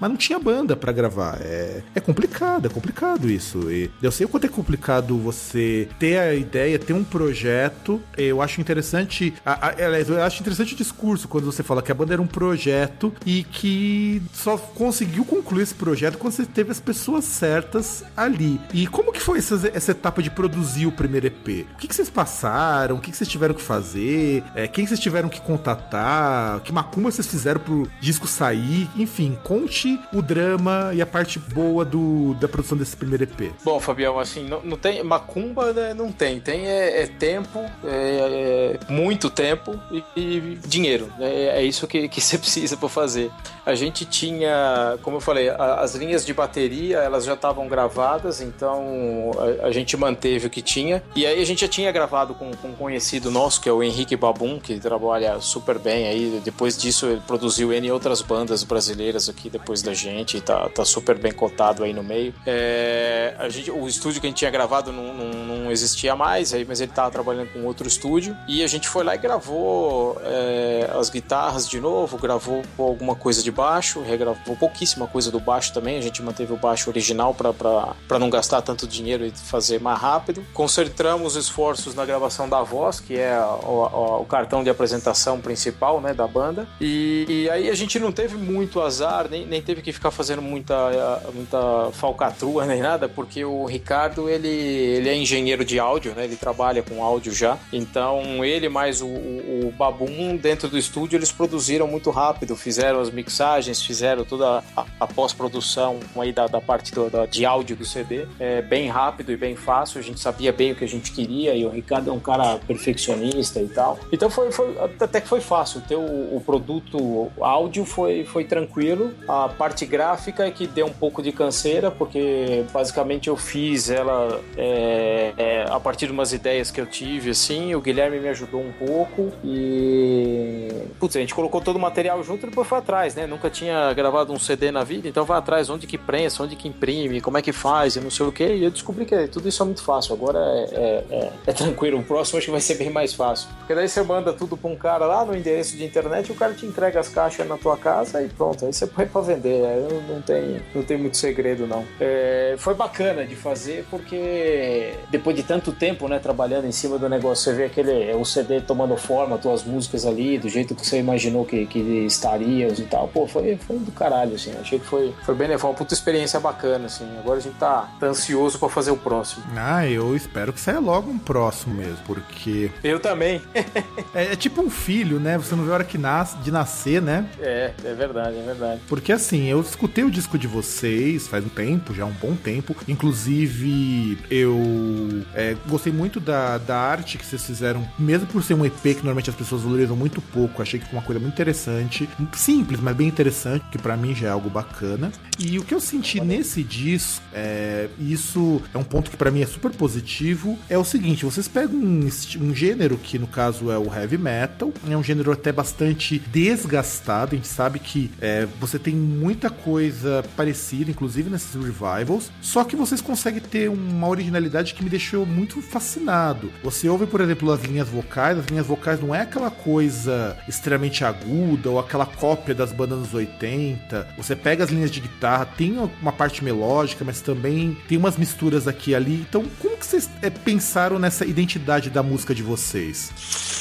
mas não tinha banda para gravar. É, é complicado, é complicado isso. E eu sei o quanto é complicado você ter a ideia, ter um projeto. Eu acho interessante, aliás, eu acho interessante o discurso quando você fala que a banda era um projeto e que só conseguiu concluir esse projeto quando você teve as pessoas certas ali. E como que foi essa, essa etapa de produzir o primeiro EP? O que, que vocês passaram? O que, que vocês tiveram que fazer? É, quem vocês tiveram que contatar? Que macumba vocês fizeram pro disco sair? Enfim, conte o drama e a parte boa do, da produção desse primeiro EP. Bom, Fabião, assim, não, não tem. Macumba, né, não tem. Tem é, é tempo, é, é, muito tempo e, e dinheiro. É, é, isso que, que você precisa para fazer. A gente tinha, como eu falei, a, as linhas de bateria elas já estavam gravadas, então a, a, gente manteve o que tinha. E aí a gente já tinha gravado com, com um conhecido nosso, que é o Henrique Babum, que trabalha super bem aí. Depois disso, ele produziu N outras bandas brasileiras aqui depois da gente tá, tá super bem cotado aí no meio. É, a gente, o estúdio que a gente tinha gravado não, não, não existia mais, aí, mas ele tava trabalhando com outro estúdio. E a gente foi lá e gravou é, as guitarras de novo, gravou alguma coisa de baixo, regravou pouquíssima coisa do baixo também. A gente manteve o baixo original para não gastar tanto dinheiro e fazer mais rápido. Concentramos esforços na gravação da voz, que é o, o cartão de apresentação principal né, da banda. E, e, aí a gente não teve muito azar, nem, nem teve que ficar fazendo muita, muita falcatrua nem nada, porque o Ricardo ele, ele é engenheiro de áudio, né? Ele trabalha com áudio já. Então ele mais o, o, o Babum dentro do estúdio eles produziram muito rápido, fizeram as mixagens, fizeram toda a, a pós-produção aí da, da parte do, da, de áudio do CD, é, bem rápido e bem fácil. A gente sabia bem o que a gente queria e o Ricardo é um cara perfeccionista e tal. Então foi, foi até que foi fácil ter o, o produto áudio foi, foi tranquilo. A parte gráfica é que deu um pouco de canseira porque basicamente eu fiz ela é, é, a partir de umas ideias que eu tive assim. O Guilherme me ajudou um pouco e putz, a gente colocou todo o material junto e depois foi atrás, né? Nunca tinha gravado um CD na vida, então vai atrás onde que prensa, onde que imprime, como é que faz e não sei o que. E eu descobri que tudo isso é muito fácil. Agora é, é, é, é tranquilo. O próximo acho que vai ser bem mais fácil. Porque daí você manda tudo pra um cara lá no endereço de internet o cara te entrega as caixas na tua casa e pronto. Aí você põe pra vender. Não tem, não tem muito segredo, não. É, foi bacana de fazer porque depois de tanto tempo, né, trabalhando em cima do negócio, você vê aquele o CD tomando forma, tuas músicas ali, do jeito que você imaginou que, que estariam e tal. Pô, foi, foi do caralho, assim. Achei que foi, foi bem legal, uma puta experiência bacana, assim. Agora a gente tá, tá ansioso para fazer o próximo. Ah, eu espero que saia logo um próximo mesmo, porque. Eu também. é, é, tipo um filho, né? Você não vê a hora que nasce, de nascer, né? É, é verdade, é verdade. Porque assim, eu escutei o disco de vocês faz um tempo, já um bom tempo. Inclusive, eu é, gostei muito da, da arte que vocês fizeram, mesmo por ser um EP que normalmente as pessoas valorizam muito pouco. Achei que foi uma coisa muito interessante, simples, mas bem interessante, que para mim já é algo bacana. E o que eu senti nesse disco, é, isso é um ponto que para mim é super positivo, é o seguinte: vocês pegam um, um gênero que no caso é o heavy metal, é um gênero até bastante desgastado. A gente sabe que é, você tem muita coisa parecida, inclusive nesses revivals, só que vocês conseguem ter uma originalidade que me deixou muito fascinado. Você ouve, por exemplo, as linhas vocais, as linhas vocais não é aquela coisa extremamente aguda ou aquela cópia das bandas dos 80. Você pega as linhas de guitarra, tem uma parte melódica, mas também tem umas misturas aqui e ali. Então, como que vocês é, pensaram nessa identidade da música de vocês?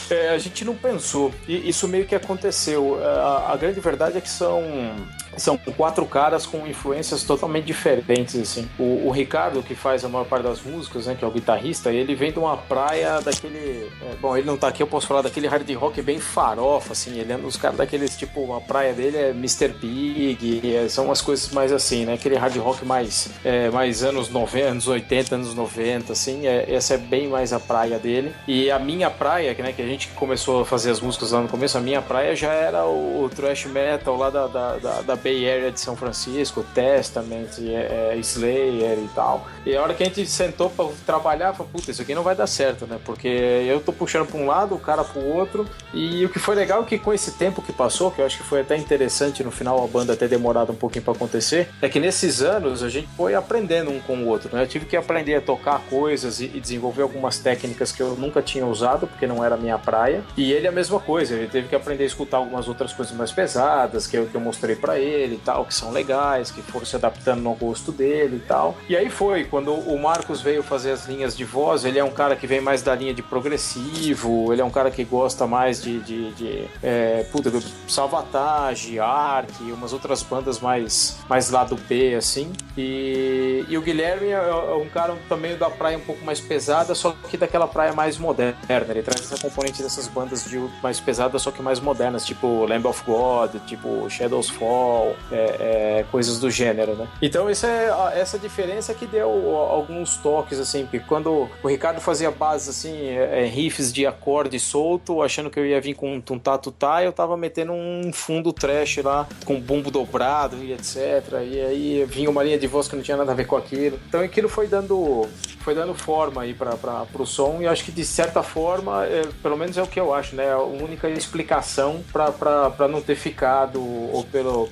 É, a gente não pensou. E isso meio que aconteceu. A, a grande verdade é que são Yeah. São quatro caras com influências totalmente diferentes, assim. O, o, Ricardo, que faz a maior parte das músicas, né, que é o guitarrista, ele vem de uma praia daquele... É, bom, ele não tá aqui, eu posso falar daquele hard rock bem farofa, assim, ele é um dos caras daqueles, tipo, a praia dele é Mr. Big, é, são umas coisas mais assim, né, aquele hard rock mais, é, mais anos 90, anos 80, anos 90, assim, é, essa é bem mais a praia dele. E a minha praia, né, que a gente começou a fazer as músicas lá no começo, a minha praia já era o, thrash metal lá da, da, da, da Bay Area de São Francisco, Testament, é, é, Slayer e tal. E a hora que a gente sentou para trabalhar, falou, puta, isso aqui não vai dar certo, né? Porque eu tô puxando para um lado, o cara pro outro. E o que foi legal é que com esse tempo que passou, que eu acho que foi até interessante no final a banda ter demorado um pouquinho para acontecer, é que nesses anos a gente foi aprendendo um com o outro, né? Eu tive que aprender a tocar coisas e, e desenvolver algumas técnicas que eu nunca tinha usado, porque não era minha praia. E ele é a mesma coisa, ele teve que aprender a escutar algumas outras coisas mais pesadas que eu, que eu mostrei para ele dele e tal, que são legais, que foram se adaptando no gosto dele e tal. E aí foi, quando o Marcos veio fazer as linhas de voz, ele é um cara que vem mais da linha de progressivo, ele é um cara que gosta mais de, de, de é, puta, Salvatage, Ark, umas outras bandas mais, mais lado B, assim. E, e o Guilherme é, é um cara também da praia um pouco mais pesada, só que daquela praia mais moderna. Ele traz essa componente dessas bandas de mais pesadas, só que mais modernas, tipo Lamb of God, tipo Shadows Fall, é, é, coisas do gênero, né? Então essa é essa diferença que deu alguns toques, assim, porque quando o Ricardo fazia bases, assim, é, é, riffs de acorde solto, achando que eu ia vir com um tuntatutá, eu tava metendo um fundo trash lá, com bumbo dobrado e etc. E aí vinha uma linha de voz que não tinha nada a ver com aquilo. Então aquilo foi dando foi dando forma aí para o som e acho que de certa forma, é, pelo menos é o que eu acho, né? A única explicação para não ter ficado, ou pelo,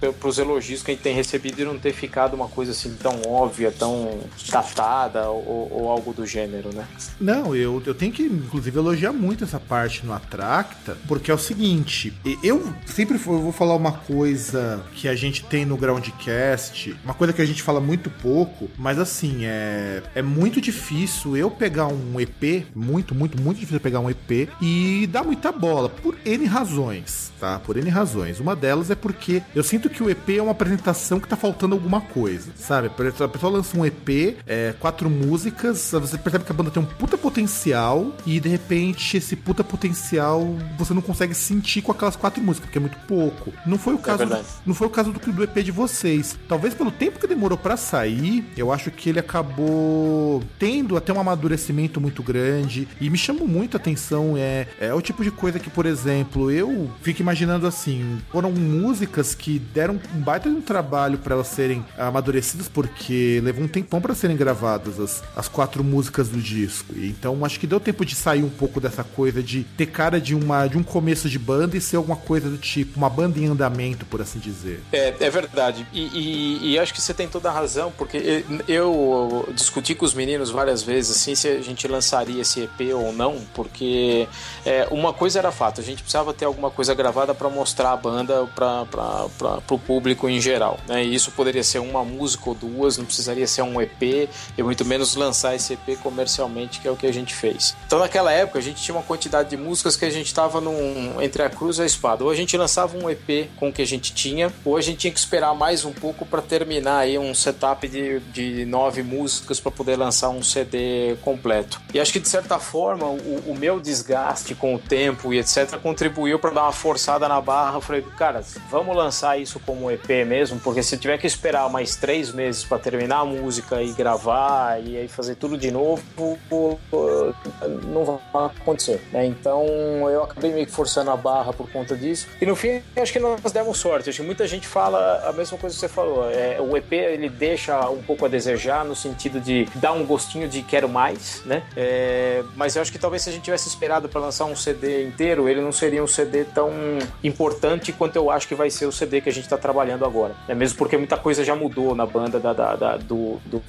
para os elogios que a gente tem recebido e não ter ficado uma coisa assim tão óbvia, tão datada ou, ou algo do gênero, né? Não, eu, eu tenho que inclusive elogiar muito essa parte no Atracta, porque é o seguinte, eu sempre eu vou falar uma coisa que a gente tem no Groundcast, uma coisa que a gente fala muito pouco, mas assim, é, é muito difícil eu pegar um EP, muito, muito, muito difícil pegar um EP e dar muita bola, por N razões, tá? Por N razões. Uma delas é porque eu sinto que o EP é uma apresentação que tá faltando alguma coisa, sabe? A pessoa lança um EP, é, quatro músicas, você percebe que a banda tem um puta potencial e de repente esse puta potencial você não consegue sentir com aquelas quatro músicas, porque é muito pouco. Não foi o é caso, é não foi o caso do, do EP de vocês. Talvez pelo tempo que demorou para sair, eu acho que ele acabou tendo até um amadurecimento muito grande e me chamou muito a atenção. É, é o tipo de coisa que, por exemplo, eu fico imaginando assim, foram músicas que deram um baita de um trabalho para elas serem amadurecidas, porque levou um tempão para serem gravadas as, as quatro músicas do disco. Então acho que deu tempo de sair um pouco dessa coisa de ter cara de, uma, de um começo de banda e ser alguma coisa do tipo, uma banda em andamento, por assim dizer. É, é verdade. E, e, e acho que você tem toda a razão, porque eu discuti com os meninos várias vezes assim se a gente lançaria esse EP ou não, porque é, uma coisa era fato, a gente precisava ter alguma coisa gravada para mostrar a banda para o público em geral. Né? E isso poderia ser uma música ou duas, não precisaria ser um EP, e muito menos lançar esse EP comercialmente, que é o que a gente fez. Então naquela época a gente tinha uma quantidade de músicas que a gente estava entre a cruz e a espada. Ou a gente lançava um EP com o que a gente tinha, ou a gente tinha que esperar mais um pouco para terminar aí um setup de, de nove músicas para poder lançar um CD completo. E acho que de certa forma o, o meu desgaste com o tempo e etc contribuiu para dar uma forçada na barra. Eu falei, cara, vamos lançar isso como EP mesmo, porque se tiver que esperar mais três meses para terminar a música e gravar e aí fazer tudo de novo, não vai acontecer. Né? Então eu acabei meio que forçando a barra por conta disso. E no fim, acho que nós demos sorte. Acho que muita gente fala a mesma coisa que você falou. É, o EP ele deixa um pouco a desejar no sentido de dar um gostinho de quero mais, né? É, mas eu acho que talvez se a gente tivesse esperado para lançar um CD inteiro, ele não seria um CD tão importante quanto eu acho que vai ser o CD que a gente está trabalhando agora. É mesmo porque muita coisa já mudou na banda da, da, da do, do,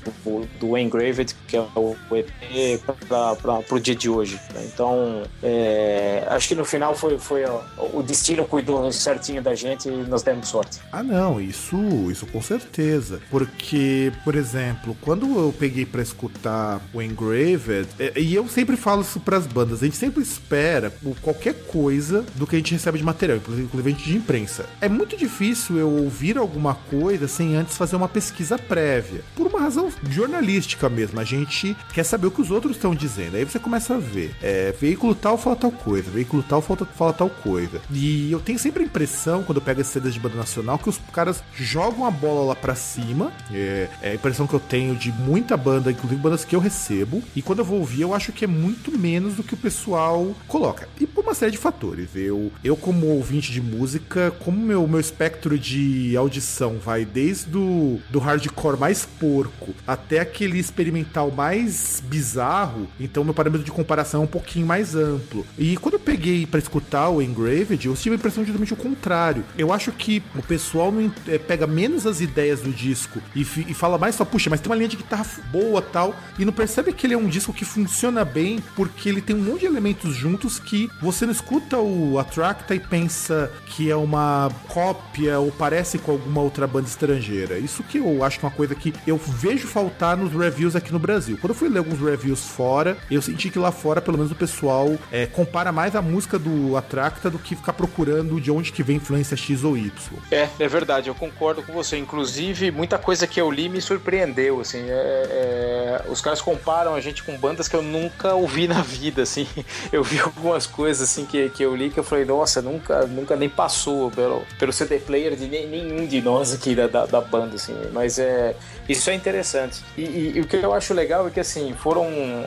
do, Engraved, que é o EP, para o dia de hoje. Né? Então, é, acho que no final foi, foi ó, o destino cuidou certinho da gente e nós demos sorte. Ah, não, isso, isso com certeza. Porque, por exemplo, quando eu peguei para escutar o Engraved, é, e eu sempre falo isso para as bandas, a gente sempre espera qualquer coisa do que a gente recebe de material, inclusive de imprensa. É muito difícil eu ouvir alguma coisa sem antes fazer uma pesquisa prévia. Por uma razão jornalística mesmo. A gente quer saber o que os outros estão dizendo. Aí você começa a ver. É, veículo tal fala tal coisa, veículo tal fala, fala tal coisa. E eu tenho sempre a impressão, quando eu pego esses CDs de banda nacional, que os caras jogam a bola lá pra cima. É, é a impressão que eu tenho de muita banda, inclusive bandas que eu recebo. E quando eu vou ouvir, eu acho que é muito menos do que o pessoal coloca. E por uma série de fatores. Eu, eu como ouvinte de música, como meu, meu espectro de audição vai desde do, do hardcore mais porco até aquele experimental mais bizarro, então meu parâmetro de comparação é um pouquinho mais amplo. E quando eu peguei para escutar o Engraved, eu tive a impressão de justamente o contrário. Eu acho que o pessoal é, pega menos as ideias do disco e, e fala mais só, puxa, mas tem uma linha de guitarra boa tal, e não percebe que ele é um disco que funciona bem porque ele tem um monte de elementos juntos que você não escuta o Attracta e pensa que é uma cópia ou parece com alguma outra banda estrangeira. Isso que eu acho que é uma coisa que eu vejo faltar nos reviews aqui no Brasil. Quando eu fui ler alguns reviews fora, eu senti que lá fora, pelo menos o pessoal é, compara mais a música do Atracta do que ficar procurando de onde que vem influência X ou Y. É, é verdade, eu concordo com você. Inclusive, muita coisa que eu li me surpreendeu, assim. É, é, os caras comparam a gente com bandas que eu nunca ouvi na vida, assim. Eu vi algumas coisas, assim, que, que eu li que eu falei, nossa, nunca, nunca nem passou pelo, pelo CD player de nenhum de nós aqui da, da, da banda, assim. Mas é, isso é interessante. E, e, e, o que eu acho legal é que, assim, foram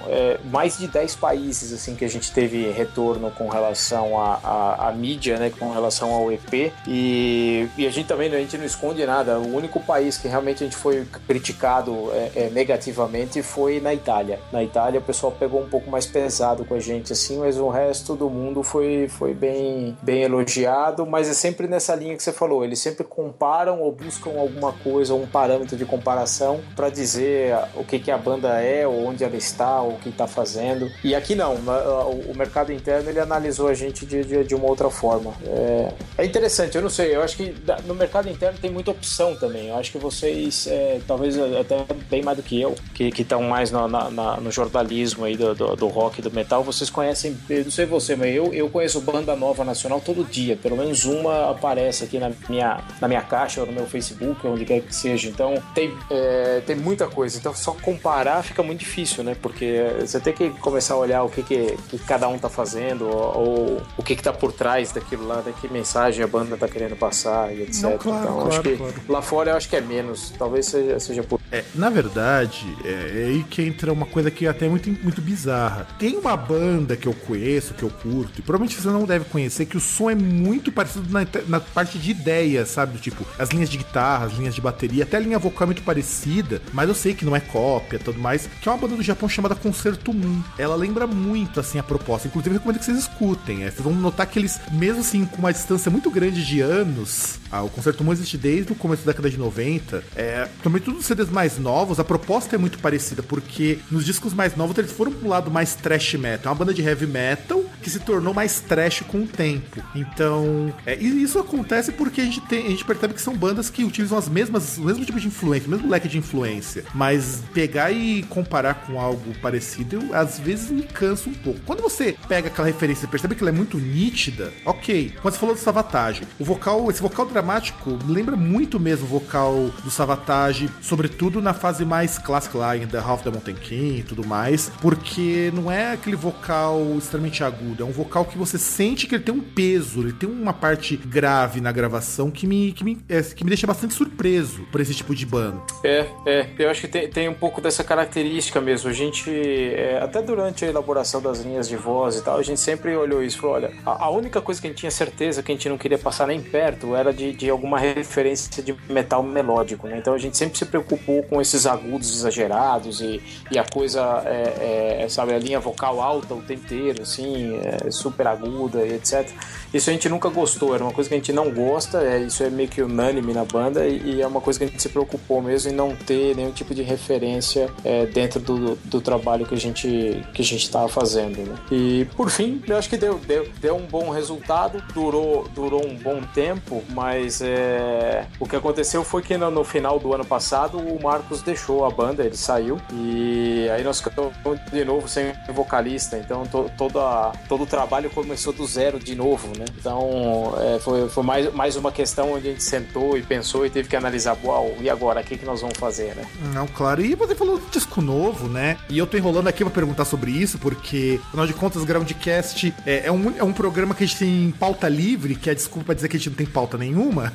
é, mais de 10 países, assim, que a gente teve retorno com relação à mídia, né, com relação ao EP. E, e a gente também, a gente não esconde nada. O único país que realmente a gente foi criticado é, é, negativamente foi na Itália. Na Itália o pessoal pegou um pouco mais pesado com a gente, assim, mas o resto do mundo foi, foi bem, bem elogiado, mas é sempre nessa linha que você eles sempre comparam ou buscam alguma coisa, um parâmetro de comparação para dizer o que, que a banda é, ou onde ela está, ou o que está fazendo. E aqui não, o mercado interno ele analisou a gente de, de, de uma outra forma. É, é, interessante, eu não sei, eu acho que no mercado interno tem muita opção também. Eu acho que vocês, é, talvez até bem mais do que eu, que estão mais na, na, no jornalismo aí do, do, do rock do metal, vocês conhecem, não sei você, mas eu, eu conheço banda nova nacional todo dia, pelo menos uma aparece aqui na minha, na minha caixa ou no meu Facebook, onde quer que seja. Então tem, é, tem muita coisa. Então só comparar fica muito difícil, né? Porque você tem que começar a olhar o que, que, que cada um tá fazendo, ou, ou, o que, que tá por trás daquilo lá, da que mensagem a banda tá querendo passar e etc. Não, claro, então claro, acho que claro. lá fora eu acho que é menos. Talvez seja, seja por. É, na verdade, é, é aí que entra uma coisa que é até muito, muito bizarra. Tem uma banda que eu conheço, que eu curto, e provavelmente você não deve conhecer, que o som som é muito parecido na, na parte de ideia, sabe? Tipo, as linhas de guitarra, as linhas de bateria, até a linha vocal é muito parecida, mas eu sei que não é cópia tudo mais. Que é uma banda do Japão chamada Concerto Moon. Ela lembra muito, assim, a proposta. Inclusive, eu recomendo que vocês escutem. É, vocês vão notar que eles, mesmo assim, com uma distância muito grande de anos, ah, o Concerto Moon existe desde o começo da década de 90. É, também todos os CDs mais novos, a proposta é muito parecida, porque nos discos mais novos eles foram pro lado mais trash metal. É uma banda de heavy metal que se tornou mais trash com o tempo. Então, é, e isso acontece porque a gente, tem, a gente percebe que são bandas que utilizam as mesmas, o mesmo tipo de influência, o mesmo leque de influência. Mas pegar e comparar com algo parecido, eu, às vezes me cansa um pouco. Quando você pega aquela referência e percebe que ela é muito nítida, ok. Quando você falou do Savatage, o vocal, esse vocal dramático lembra muito mesmo o vocal do Savatage, sobretudo na fase mais clássica lá, em The Half the Mountain King e tudo mais, porque não é aquele vocal extremamente agudo, é um vocal que você sente que ele tem um peso, ele tem uma parte grave na gravação que me, que me, é, que me deixa bastante surpreso por esse tipo de banda. É, é, eu acho que tem, tem um pouco dessa característica mesmo. A gente, é, até durante a elaboração das linhas de voz e tal, a gente sempre olhou isso e falou: olha, a, a, única coisa que a gente tinha certeza que a gente não queria passar nem perto era de, de alguma referência de metal melódico, né? Então a gente sempre se preocupou com esses agudos exagerados e, e a coisa, é, é, sabe, a linha vocal alta o tempo inteiro, assim, é, super aguda e etc. Isso a gente nunca gostou, era uma coisa que a gente não gosta, é, isso é meio que unânime na banda e, e é uma coisa que a gente se preocupou mesmo em não ter nenhum tipo de referência é, dentro do, do trabalho que a gente que a gente estava fazendo. Né? E por fim, eu acho que deu, deu, deu um bom resultado, durou, durou um bom tempo, mas é, o que aconteceu foi que no, no, final do ano passado o Marcos deixou a banda, ele saiu e aí nós ficamos de novo sem vocalista, então to, toda, todo o trabalho começou do zero de novo, né? Então é, foi, foi mais, mais uma questão onde a gente sentou e pensou e teve que analisar, uau, e agora, o que, que nós vamos fazer, né? Não, claro, e você falou do disco novo, né? E eu tô enrolando aqui pra perguntar sobre isso, porque, afinal de contas, Groundcast é, é, um, é um programa que a gente tem pauta livre, que é desculpa dizer que a gente não tem pauta nenhuma.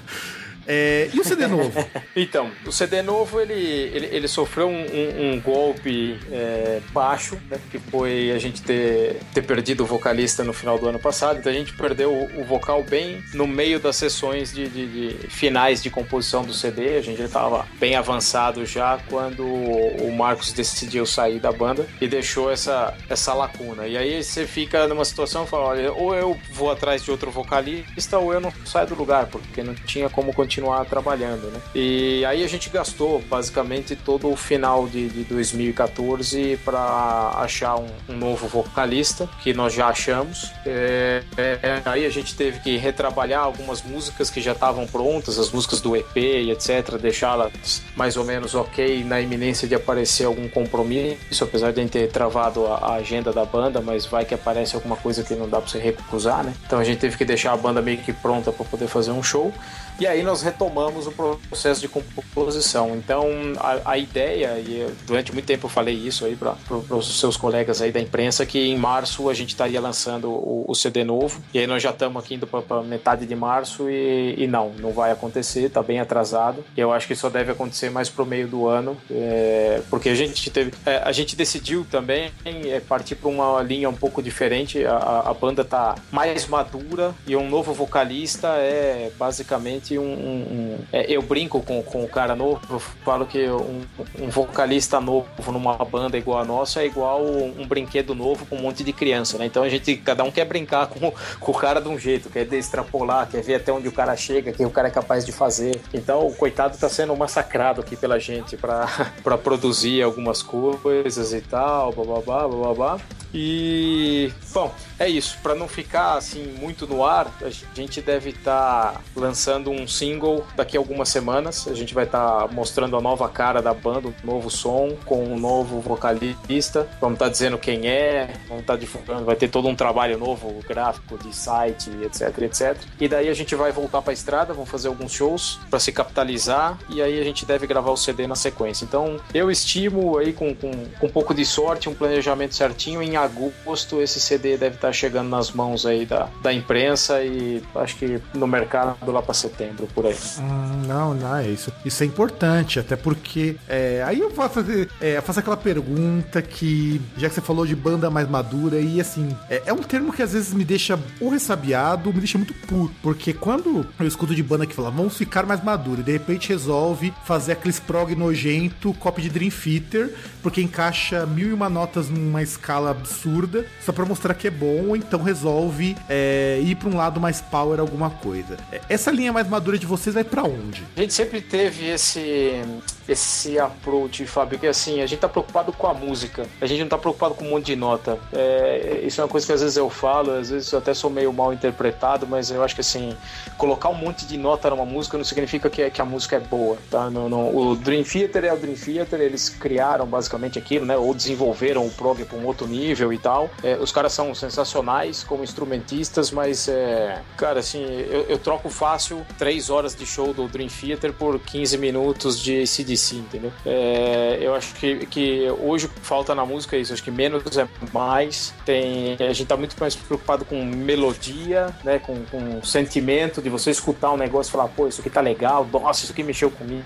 É, e o CD novo? então, o CD novo ele, ele, ele sofreu um, um, um golpe é, baixo, né, que foi a gente ter, ter perdido o vocalista no final do ano passado. Então a gente perdeu o, o vocal bem no meio das sessões de, de, de, finais de composição do CD. A gente já estava bem avançado já quando o Marcos decidiu sair da banda e deixou essa, essa lacuna. E aí você fica numa situação e fala: olha, ou eu vou atrás de outro vocalista ou eu não saio do lugar, porque não tinha como continuar continuar trabalhando, né? E aí a gente gastou basicamente todo o final de, de 2014 para achar um, um, novo vocalista, que nós já achamos. É, é, aí a gente teve que retrabalhar algumas músicas que já estavam prontas, as músicas do EP e etc., deixá-las mais ou menos ok na iminência de aparecer algum compromisso, apesar de a gente ter travado a, a agenda da banda, mas vai que aparece alguma coisa que não dá para você recusar, né? Então a gente teve que deixar a banda meio que pronta para poder fazer um show. E aí nós retomamos o processo de composição. Então a, a ideia, e durante muito tempo eu falei isso aí para os seus colegas aí da imprensa, que em março a gente estaria lançando o, o CD novo. E aí nós já estamos aqui indo para metade de março e, e, não, não vai acontecer, está bem atrasado. Eu acho que só deve acontecer mais pro meio do ano, é, porque a gente teve, é, a gente decidiu também é, partir para uma linha um pouco diferente. A, a banda tá mais madura e um novo vocalista é basicamente um, um, é, eu brinco com, com o cara novo, eu falo que um, um, vocalista novo numa banda igual a nossa é igual um brinquedo novo com um monte de criança, né? Então a gente, cada um quer brincar com, com o cara de um jeito, quer extrapolar, quer ver até onde o cara chega, que o cara é capaz de fazer. Então o coitado tá sendo massacrado aqui pela gente para produzir algumas coisas e tal, bababá, bababá. E, bom, é isso. Para não ficar assim muito no ar, a gente deve estar tá lançando um single daqui a algumas semanas. A gente vai estar tá mostrando a nova cara da banda, um novo som, com um novo vocalista. Vamos estar tá dizendo quem é, vamos estar tá divulgando. Vai ter todo um trabalho novo, gráfico, de site, etc, etc. E daí a gente vai voltar para a estrada, vamos fazer alguns shows para se capitalizar. E aí a gente deve gravar o CD na sequência. Então, eu estimo aí com, com, com um pouco de sorte, um planejamento certinho em agosto esse CD deve estar chegando nas mãos aí da, da imprensa e acho que no mercado lá para setembro, por aí. Hum, não, não é isso. Isso é importante, até porque é, aí eu faço, é, faço aquela pergunta que, já que você falou de banda mais madura, e assim, é, é um termo que às vezes me deixa ou ressabiado, ou me deixa muito puto, porque quando eu escuto de banda que fala, vamos ficar mais maduro, e de repente resolve fazer aqueles prog nojento, copy de Dream Theater, porque encaixa mil e uma notas numa escala absurda, só pra mostrar que é bom, então resolve é, ir pra um lado mais power alguma coisa. É, essa linha mais madura de vocês vai para onde? A gente sempre teve esse esse approach, Fábio, que assim, a gente tá preocupado com a música, a gente não tá preocupado com um monte de nota. É, isso é uma coisa que às vezes eu falo, às vezes eu até sou meio mal interpretado, mas eu acho que assim, colocar um monte de nota numa música não significa que, que a música é boa, tá? Não, não, o Dream Theater é o Dream Theater, eles criaram basicamente aquilo, né? Ou desenvolveram o prog para um outro nível e tal. É, os caras são sensacionais como instrumentistas, mas, é, cara, assim, eu, eu troco fácil três horas de show do Dream Theater por 15 minutos de CD si, entendeu? É, eu acho que, que hoje falta na música isso, acho que menos é mais. Tem, a gente tá muito mais preocupado com melodia, né? Com, com sentimento de você escutar um negócio e falar, pô, isso aqui tá legal, nossa, isso aqui mexeu comigo,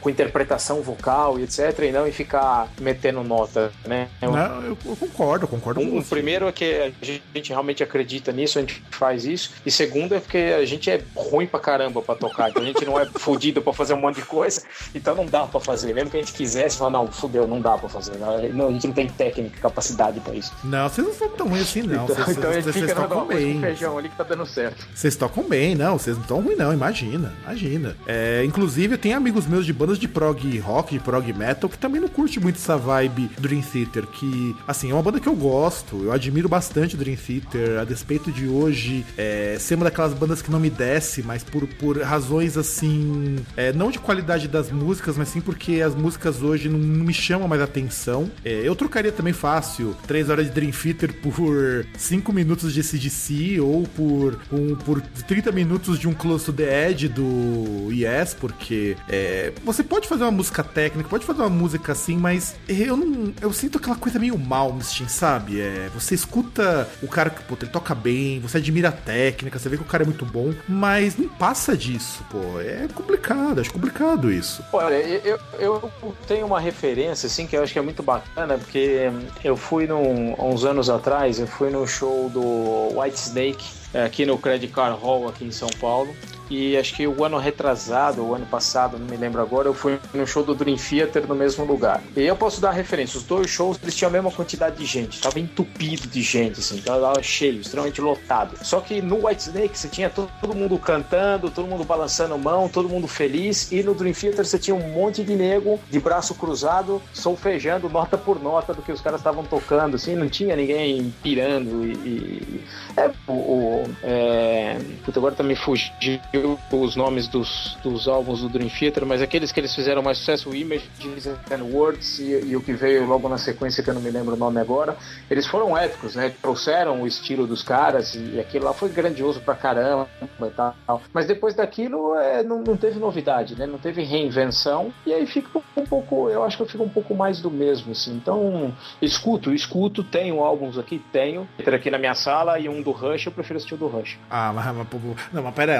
com interpretação vocal e etc. E não e ficar metendo nota, né? Não, eu, eu concordo, concordo um, com você. O primeiro é que a gente realmente acredita nisso, a gente faz isso. E segundo é porque a gente é ruim pra caramba pra tocar, então a gente não é fodido pra fazer um monte de coisa. Então não dá pra fazer. Mesmo que a gente quisesse, falar, não, fudeu, não dá pra fazer. Não, a gente não tem técnica, capacidade pra isso. Não, vocês não são tão ruins assim, não. Então, vocês, então vocês, vocês tocam bem. feijão ali que tá dando certo. Vocês tocam bem, não. Vocês não estão ruins, não. Imagina, imagina. É, inclusive, eu tenho amigos meus de bandas de prog rock, de prog metal, que também não curte muito essa vibe Dream Theater, que, assim, uma banda que eu gosto. Eu admiro bastante Dream Theater, a despeito de hoje é, ser uma daquelas bandas que não me desce, mas por, por razões, assim, é, não de qualidade das músicas, mas sim porque as músicas hoje não, não me chamam mais atenção. É, eu trocaria também fácil 3 horas de Dream Theater por 5 minutos de CDC ou por, um, por 30 minutos de um Close to the Edge do Yes, porque é, você pode fazer uma música técnica, pode fazer uma música assim, mas eu não. Eu sinto aquela coisa meio Malmsteen, sabe? É, você escuta o cara que, pô, ele toca bem, você admira a técnica, você vê que o cara é muito bom, mas não passa disso, pô. É complicado, acho complicado isso. Olha, eu, eu tenho uma referência, assim, que eu acho que é muito bacana, porque eu fui num, uns anos atrás, eu fui no show do White Snake, aqui no Credit Card Hall, aqui em São Paulo. E acho que o ano retrasado, o ano passado, não me lembro agora, eu fui no show do Dream Theater no mesmo lugar. E eu posso dar referência, os dois shows eles tinham a mesma quantidade de gente, tava entupido de gente, assim, tava cheio, extremamente lotado. Só que no White Snake você tinha todo, mundo cantando, todo mundo balançando mão, todo mundo feliz, e no Dream Theater você tinha um monte de nego de braço cruzado, solfejando nota por nota do que os caras estavam tocando, assim, não tinha ninguém pirando e. e... É, o. o é... Puta, agora tá me fugindo os nomes dos, dos álbuns do Dream Theater, mas aqueles que eles fizeram mais sucesso, o Images and Words e, e, o que veio logo na sequência, que eu não me lembro o nome agora, eles foram épicos, né? Trouxeram o estilo dos caras e, e aquilo lá foi grandioso pra caramba e tal. Mas depois daquilo é, não, não teve novidade, né? Não teve reinvenção e aí fica um pouco, eu acho que eu fico um pouco mais do mesmo, assim. Então, escuto, escuto, tenho álbuns aqui, tenho. Aqui na minha sala e um do Rush, eu prefiro assistir o do Rush. Ah, mas, mas não, mas pera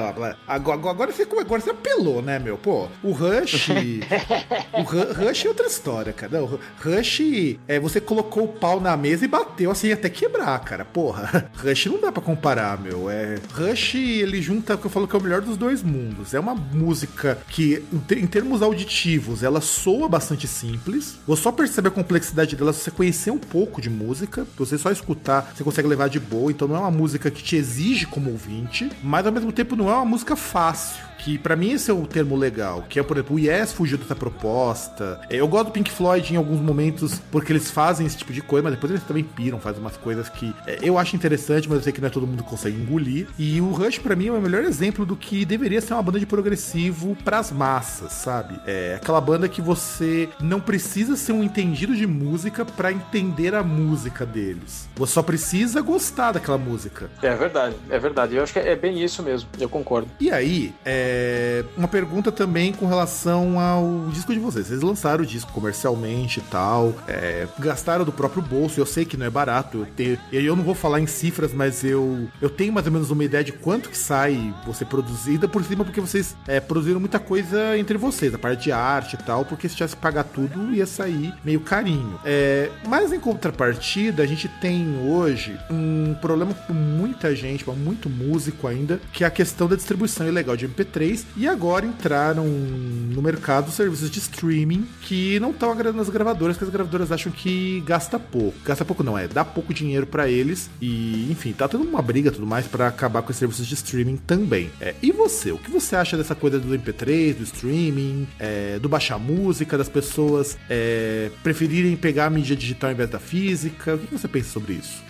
Agora, agora, você, agora você apelou, né, meu? Pô, o Rush. o Rush é outra história, cara. o Rush é você colocou o pau na mesa e bateu assim até quebrar, cara. Porra, Rush não dá para comparar, meu. É, Rush, ele junta o que eu falo que é o melhor dos dois mundos. É uma música que, em termos auditivos, ela soa bastante simples. Você só percebe a complexidade dela se você conhecer um pouco de música. Você só escutar, você consegue levar de boa. Então não é uma música que te exige como ouvinte, mas ao mesmo tempo não é uma música fácil que para mim esse é o termo legal, que é, por exemplo, o Yes fugiu dessa proposta. É, eu gosto do Pink Floyd em alguns momentos porque eles fazem esse tipo de coisa, mas depois eles também piram, fazem umas coisas que é, eu acho interessante, mas eu sei que não é todo mundo consegue engolir. E o Rush para mim é o melhor exemplo do que deveria ser uma banda de progressivo pras massas, sabe? É aquela banda que você não precisa ser um entendido de música para entender a música deles. Você só precisa gostar daquela música. É verdade, é verdade. Eu acho que é bem isso mesmo, eu concordo. E aí, é, É, uma pergunta também com relação ao disco de vocês. Vocês lançaram o disco comercialmente e tal, é, gastaram do próprio bolso. Eu sei que não é barato. Eu, tenho, eu não vou falar em cifras, mas eu, eu tenho mais ou menos uma ideia de quanto que sai você produzida por cima, porque vocês é, produziram muita coisa entre vocês, a parte de arte e tal, porque se tivesse que pagar tudo, ia sair meio carinho. É, mas em contrapartida, a gente tem hoje um problema com muita gente, muito músico ainda, que é a questão da distribuição ilegal de MP3. E agora entraram no mercado serviços de streaming que não estão agradando as gravadoras, que as gravadoras acham que gasta pouco. Gasta pouco não, é, dá pouco dinheiro para eles. E, enfim, tá tendo uma briga tudo mais para acabar com os serviços de streaming também. É, e você, o que você acha dessa coisa do MP3, do streaming, é, do baixar música, das pessoas é, preferirem pegar a mídia digital em vez da física? O que você pensa sobre isso?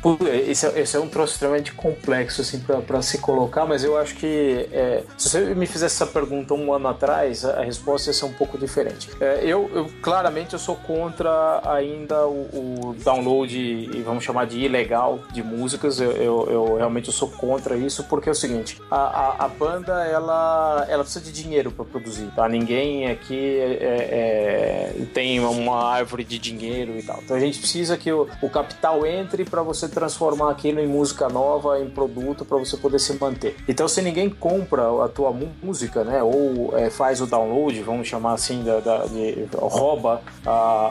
Esse é, esse é um troço extremamente complexo assim, para se colocar, mas eu acho que é, se você me fizesse essa pergunta um ano atrás, a, resposta ia ser um pouco diferente. É, eu, eu, claramente eu sou contra ainda o, o, download e vamos chamar de ilegal de músicas. Eu, eu, eu realmente eu sou contra isso porque é o seguinte: a, a, a banda ela, ela precisa de dinheiro para produzir, tá? Ninguém aqui é, é, tem uma árvore de dinheiro e tal. Então a gente precisa que o, o capital entre para você transformar aquilo em música nova, em produto para você poder se manter. Então se ninguém compra a tua música, né, ou é, faz o download, vamos chamar assim, da, da de, rouba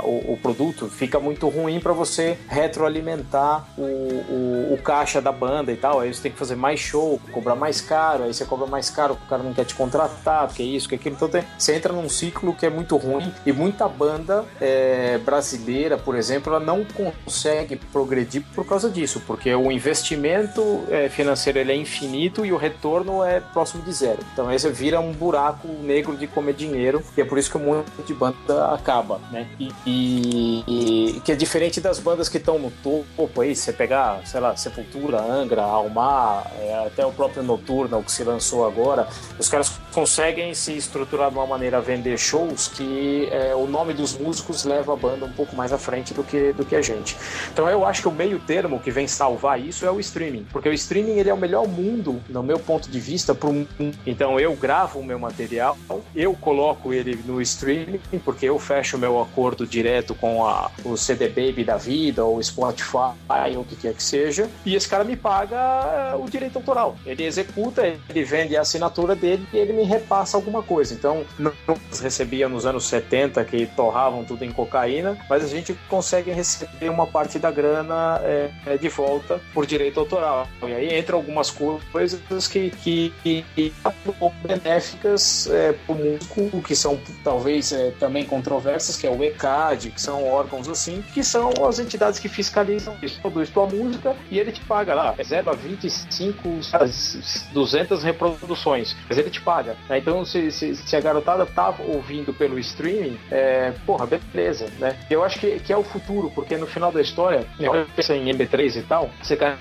o, o, produto, fica muito ruim para você retroalimentar o, o, o, caixa da banda e tal. Aí você tem que fazer mais show, cobrar mais caro, aí você cobra mais caro, o cara não quer te contratar, porque é isso, que é aquilo. Então tem, você entra num ciclo que é muito ruim e muita banda é, brasileira, por exemplo, ela não consegue progredir por causa disso, porque o investimento é, financeiro ele é infinito e o retorno é próximo de zero. Então aí você vira um buraco negro de comer dinheiro e é por isso que um monte de banda acaba, né? E, e, e que é diferente das bandas que estão no topo aí, você pegar, sei lá, Sepultura, Angra, Almar, é, até o próprio Noturna, o que se lançou agora, os caras conseguem se estruturar de uma maneira a vender shows que é, o nome dos músicos leva a banda um pouco mais à frente do que, do que a gente. Então eu acho que o meio termo que vem salvar isso é o streaming, porque o streaming ele é o melhor mundo, no meu ponto de vista, para um. Então eu gravo o meu material, eu coloco ele no streaming, porque eu fecho meu acordo direto com a, o CD Baby da vida, ou Spotify, ou o que quer que seja, e esse cara me paga eh, o direito autoral. Ele executa, ele vende a assinatura dele e ele me repassa alguma coisa. Então, não recebia nos anos 70 que torravam tudo em cocaína, mas a gente consegue receber uma parte da grana é, de volta por direito autoral. E aí entra algumas coisas que, que, que, benéficas é, para o músico, que são talvez é, também controversas, que é o ECAD, que são órgãos assim, que são as entidades que fiscalizam isso, produz tua música e ele te paga lá, reserva 25, 200 reproduções, mas ele te paga. Né? Então, se, se, se, a garotada tava ouvindo pelo streaming, é, porra, beleza, né? Eu acho que, que é o futuro, porque no final da história, eu em MP3 e tal, você quer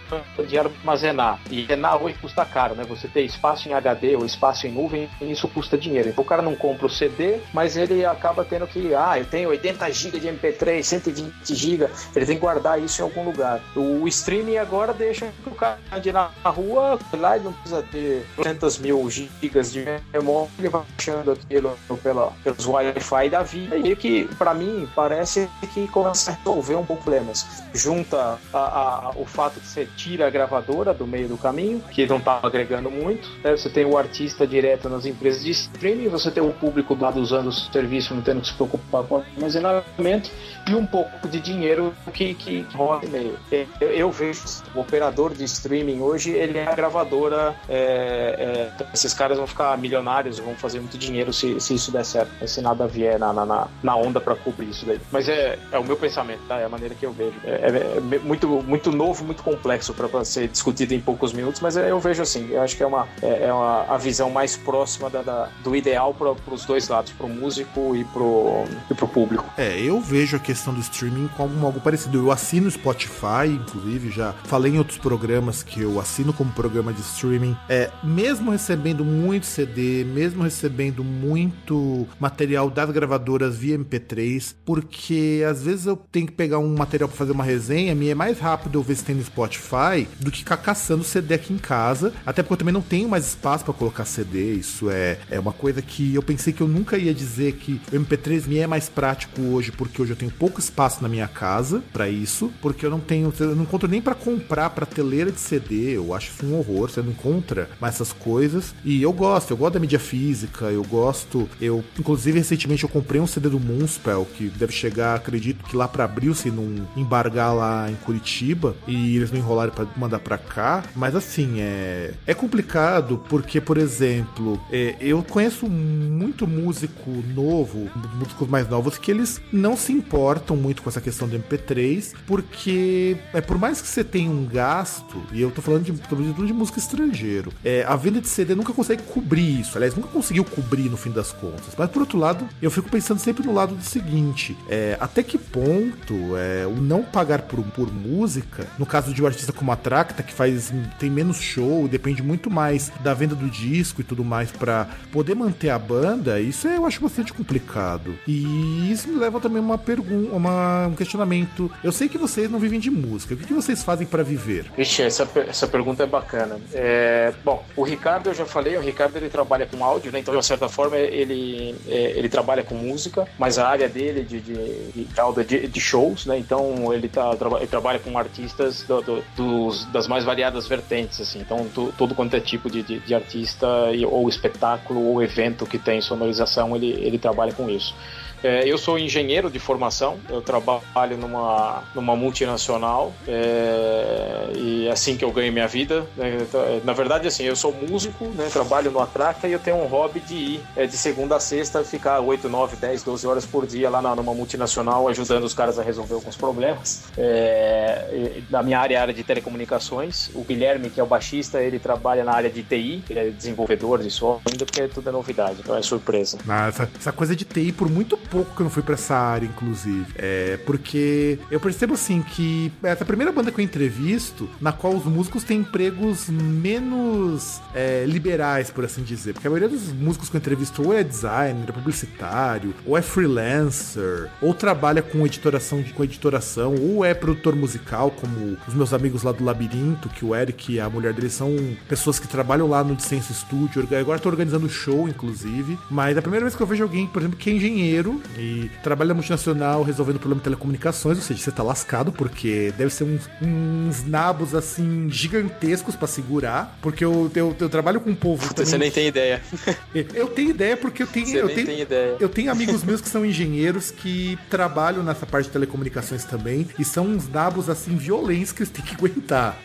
de armazenar, e armazenar hoje custa caro, né? Você ter espaço em HD ou espaço em nuvem, isso custa dinheiro. Então, o cara não compra o CD, mas ele acaba tendo que, ah, eu tenho 80 GB de MP3, 120 GB, ele tem que guardar isso em algum lugar. O streaming agora deixa o cara de na rua, lá ele não precisa ter 200 mil gigas de memória, ele vai baixando aquilo pela, pelos Wi-Fi da vida, e que, para mim, parece que começa a resolver um pouco problemas. Junta a, a, o fato que você tira a gravadora do meio do caminho, que não tá agregando muito, né? você tem o artista direto nas empresas de streaming, você tem o público lá usando o serviço, não tendo que se preocupar com armazenamento, e um pouco de dinheiro que, que rola meio. Eu, eu, vejo o operador de streaming hoje, ele é a gravadora. É, é, esses caras vão ficar milionários, vão fazer muito dinheiro se, se isso der certo, se nada vier na, na, na onda para cobrir isso daí. Mas é, é o meu pensamento, tá? É a maneira que eu vejo. É, é, é muito, muito novo, muito complexo para ser discutido em poucos minutos, mas é, eu vejo assim. Eu acho que é uma, é, é uma a visão mais próxima da, da do ideal para os dois lados, para o músico e para o público. É, eu vejo aqui questão do streaming como algo parecido. Eu assino Spotify, inclusive, já falei em outros programas que eu assino como programa de streaming. É, mesmo recebendo muito CD, mesmo recebendo muito material das gravadoras via MP3, porque às vezes eu tenho que pegar um material para fazer uma resenha, me é mais rápido eu ver se tem no Spotify do que ficar caçando CD aqui em casa, até porque eu também não tenho mais espaço para colocar. CD. Isso é, é uma coisa que eu pensei que eu nunca ia dizer que o MP3 me é mais prático hoje, porque hoje eu tenho pouco espaço na minha casa para isso, porque eu não tenho, eu não encontro nem para comprar prateleira de CD. Eu acho isso um horror. Você não encontra mais essas coisas. E eu gosto, eu gosto da mídia física, eu gosto. Eu, inclusive, recentemente eu comprei um CD do Moonspell que deve chegar, acredito que lá para abril, se não embargar lá em Curitiba e eles não enrolaram para mandar para cá. Mas assim, é, é complicado porque, por exemplo, é, eu conheço muito músico novo, músicos mais novos, que eles não se importam muito com essa questão do MP3, porque é por mais que você tenha um gasto, e eu tô falando de, falando de música estrangeiro, é, a venda de CD nunca consegue cobrir isso. Aliás, nunca conseguiu cobrir no fim das contas. Mas por outro lado, eu fico pensando sempre no lado do seguinte: é, até que ponto é, o não pagar por, por música, no caso de um artista como a Tracta, que faz tem menos show, depende muito mais da venda do disco e tudo mais para poder manter a banda, isso eu acho bastante complicado. E isso me leva também a uma pergunta, uma, um questionamento. Eu sei que vocês não vivem de música. O que, que vocês fazem para viver? Vixe, essa, essa pergunta é bacana. É, bom, o Ricardo eu já falei, o Ricardo ele trabalha com áudio, né? Então, de certa forma, ele, é, ele trabalha com música, mas a área dele de, de, de, de, de shows, né? Então ele, tá, ele trabalha com artistas do, do, dos, das mais variadas vertentes, assim. Então, to, todo quanto é tipo de, de, de artista, ou espetáculo, ou evento que tem sonorização, ele, ele trabalha com isso. É, eu sou engenheiro de formação, eu trabalho numa, numa multinacional é, e é assim que eu ganho minha vida. Né? Então, é, na verdade, assim, eu sou músico, né? trabalho no Atraca e eu tenho um hobby de ir é, de segunda a sexta, ficar 8, 9, 10, 12 horas por dia lá na, numa multinacional ajudando os caras a resolver alguns problemas. É, na minha área, área de telecomunicações, o Guilherme, que é o baixista, ele trabalha na área de TI, ele é desenvolvedor de software, ainda porque tudo é novidade, então é surpresa. Ah, essa, essa coisa de TI, por muito pouco que eu não fui pra essa área, inclusive. É, porque eu percebo assim que essa primeira banda que eu entrevisto, na qual os músicos têm empregos menos é, liberais, por assim dizer. Porque a maioria dos músicos que eu entrevisto ou é designer, é publicitário, ou é freelancer, ou trabalha com editoração, com editoração, ou é produtor musical, como os meus amigos lá do Labirinto, que o Eric e a mulher dele são pessoas que trabalham lá no Dissenso Studio. Agora tô organizando show, inclusive. Mas a primeira vez que eu vejo alguém, por exemplo, que é engenheiro e trabalha na multinacional resolvendo problema de telecomunicações, ou seja, você tá lascado, porque deve ser uns, uns nabos assim gigantescos para segurar, porque eu, eu, eu, trabalho com um povo. Também... Você nem tem ideia. Eu tenho ideia porque eu tenho. Você eu nem tenho, tem ideia. Eu tenho amigos meus que são engenheiros que trabalham nessa parte de telecomunicações também, e são uns nabos assim violentos que eles têm que aguentar.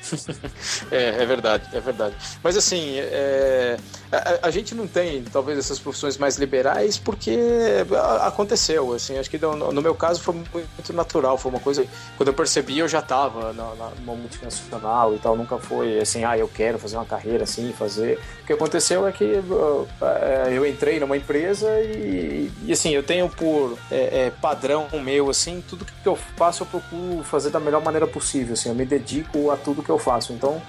é, é verdade, é verdade. Mas assim, é, a, a, gente não tem talvez essas profissões mais liberais porque aconteceu, assim, acho que no, no, meu caso foi muito natural, foi uma coisa, quando eu percebi eu já estava numa multinacional e tal, nunca foi assim, ah, eu quero fazer uma carreira assim, fazer. O que aconteceu é que uh, eu entrei numa empresa e, e assim, eu tenho por é, é, padrão meu, assim, tudo que eu faço eu procuro fazer da melhor maneira possível, assim, eu me dedico a tudo que eu faço. Então,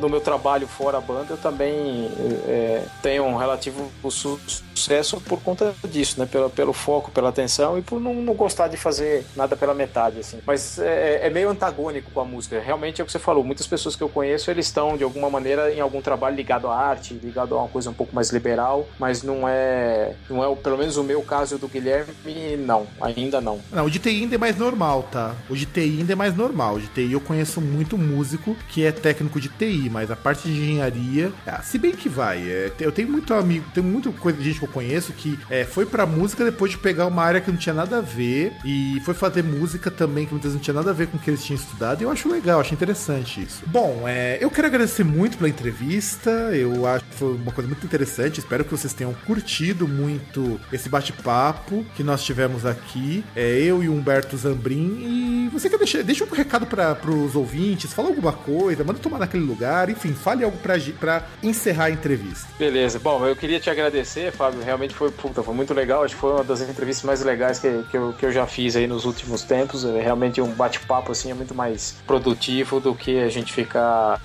no meu trabalho fora a banda, eu também é, tenho um relativo sucesso por conta disso, né? Pelo, pelo foco, pela atenção e por não, não gostar de fazer nada pela metade, assim. Mas é, é, meio antagônico com a música. Realmente é o que você falou. Muitas pessoas que eu conheço, eles estão, de alguma maneira, em algum trabalho ligado à arte, ligado a uma coisa um pouco mais liberal, mas não é, não é pelo menos o meu caso do Guilherme, não. Ainda não. Não, o de TI ainda é mais normal, tá? O de TI ainda é mais normal. O de TI eu conheço muito músico que é técnico de TI, mas a parte de engenharia, ah, se bem que vai. É, eu tenho muito amigo, tenho muita coisa de gente eu conheço que é, foi pra música depois de pegar uma área que não tinha nada a ver e foi fazer música também que muitas vezes não tinha nada a ver com o que eles tinham estudado. E eu acho legal, acho interessante isso. Bom, é, eu quero agradecer muito pela entrevista. Eu acho que foi uma coisa muito interessante. Espero que vocês tenham curtido muito esse bate-papo que nós tivemos aqui. É, eu e o Humberto Zambrin. E você quer deixar deixa um recado para os ouvintes, fala alguma coisa, manda tomar naquele lugar, enfim, fale algo para encerrar a entrevista. Beleza. Bom, eu queria te agradecer, Fábio. Realmente foi, puta, foi muito legal. Acho que foi uma das entrevistas mais legais que, que, eu, que eu já fiz aí nos últimos tempos. É realmente um bate-papo assim é muito mais produtivo do que a gente ficar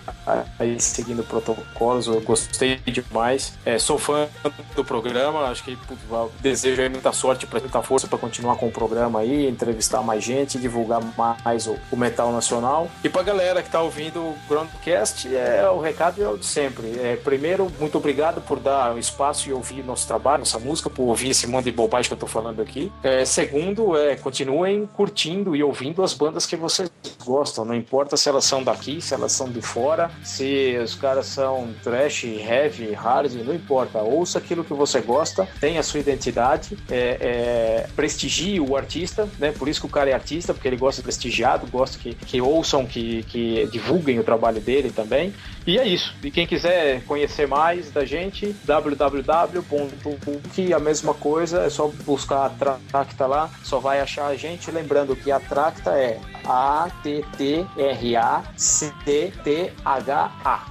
aí seguindo protocolos. Eu gostei demais. É, sou fã do programa. Acho que putz, desejo muita sorte, muita força para continuar com o programa aí, entrevistar mais gente, divulgar mais o, o metal nacional. E pra galera que tá ouvindo o Groundcast, é, o recado é o de sempre. É, primeiro, muito obrigado por dar espaço e ouvir nosso trabalho, nossa música, por ouvir esse monte de bobagem que eu tô falando aqui. É, segundo, é, continuem curtindo e ouvindo as bandas que vocês gostam. Não importa se elas são daqui, se elas são de fora, se os caras são trash, heavy, hard, não importa. Ouça aquilo que você gosta, tenha a sua identidade, é, é, prestigie o artista, né? Por isso que o cara é artista, porque ele gosta de prestigiado, gosta que, que ouçam, que, que divulguem o trabalho dele também. E é isso. E quem quiser conhecer mais da gente, www.book, a mesma coisa, é só buscar a Tracta lá, só vai achar a gente. Lembrando que a Tracta é A-T-T-R-A-C-T-H-A.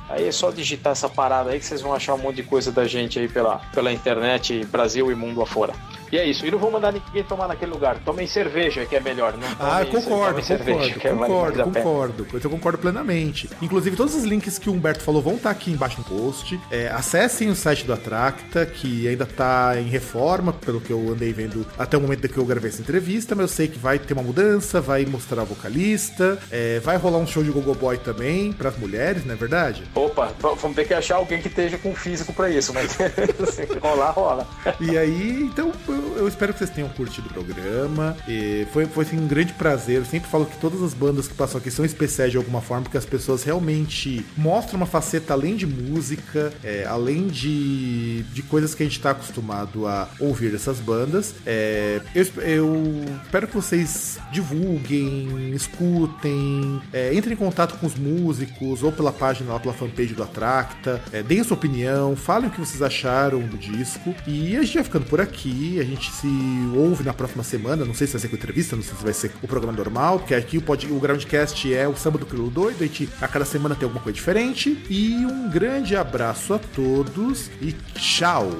Aí é só digitar essa parada aí que vocês vão achar um monte de coisa da gente aí pela, pela internet, Brasil e mundo afora. E é isso. E não vou mandar ninguém tomar naquele lugar. Tomem cerveja, que é melhor. Não ah, concordo, isso, concordo, cerveja, concordo, concordo, concordo. Eu concordo plenamente. Inclusive, todos os links que o Humberto falou vão estar aqui embaixo no post. É, acessem o site do Atracta, que ainda está em reforma, pelo que eu andei vendo até o momento que eu gravei essa entrevista, mas eu sei que vai ter uma mudança, vai mostrar a vocalista, é, vai rolar um show de Gogo Boy também, para as mulheres, não é verdade? Opa, vamos ter que achar alguém que esteja com físico para isso, mas rolar, rola. E aí, então, eu, espero que vocês tenham curtido o programa. E foi, foi assim, um grande prazer. Eu sempre falo que todas as bandas que passam aqui são especiais de alguma forma, porque as pessoas realmente mostram uma faceta além de música, é, além de, de coisas que a gente está acostumado a ouvir dessas bandas. É, eu, eu, espero que vocês divulguem, escutem, é, entrem em contato com os músicos ou pela página lá, pela fanpage do Atracta, é, deem a sua opinião, falem o que vocês acharam do disco. E a gente vai ficando por aqui. A gente se ouve na próxima semana. Não sei se vai ser com entrevista, não sei se vai ser o programa normal, porque aqui o, o Groundcast é o samba do Crilo Doido. A gente a cada semana tem alguma coisa diferente. E um grande abraço a todos e tchau!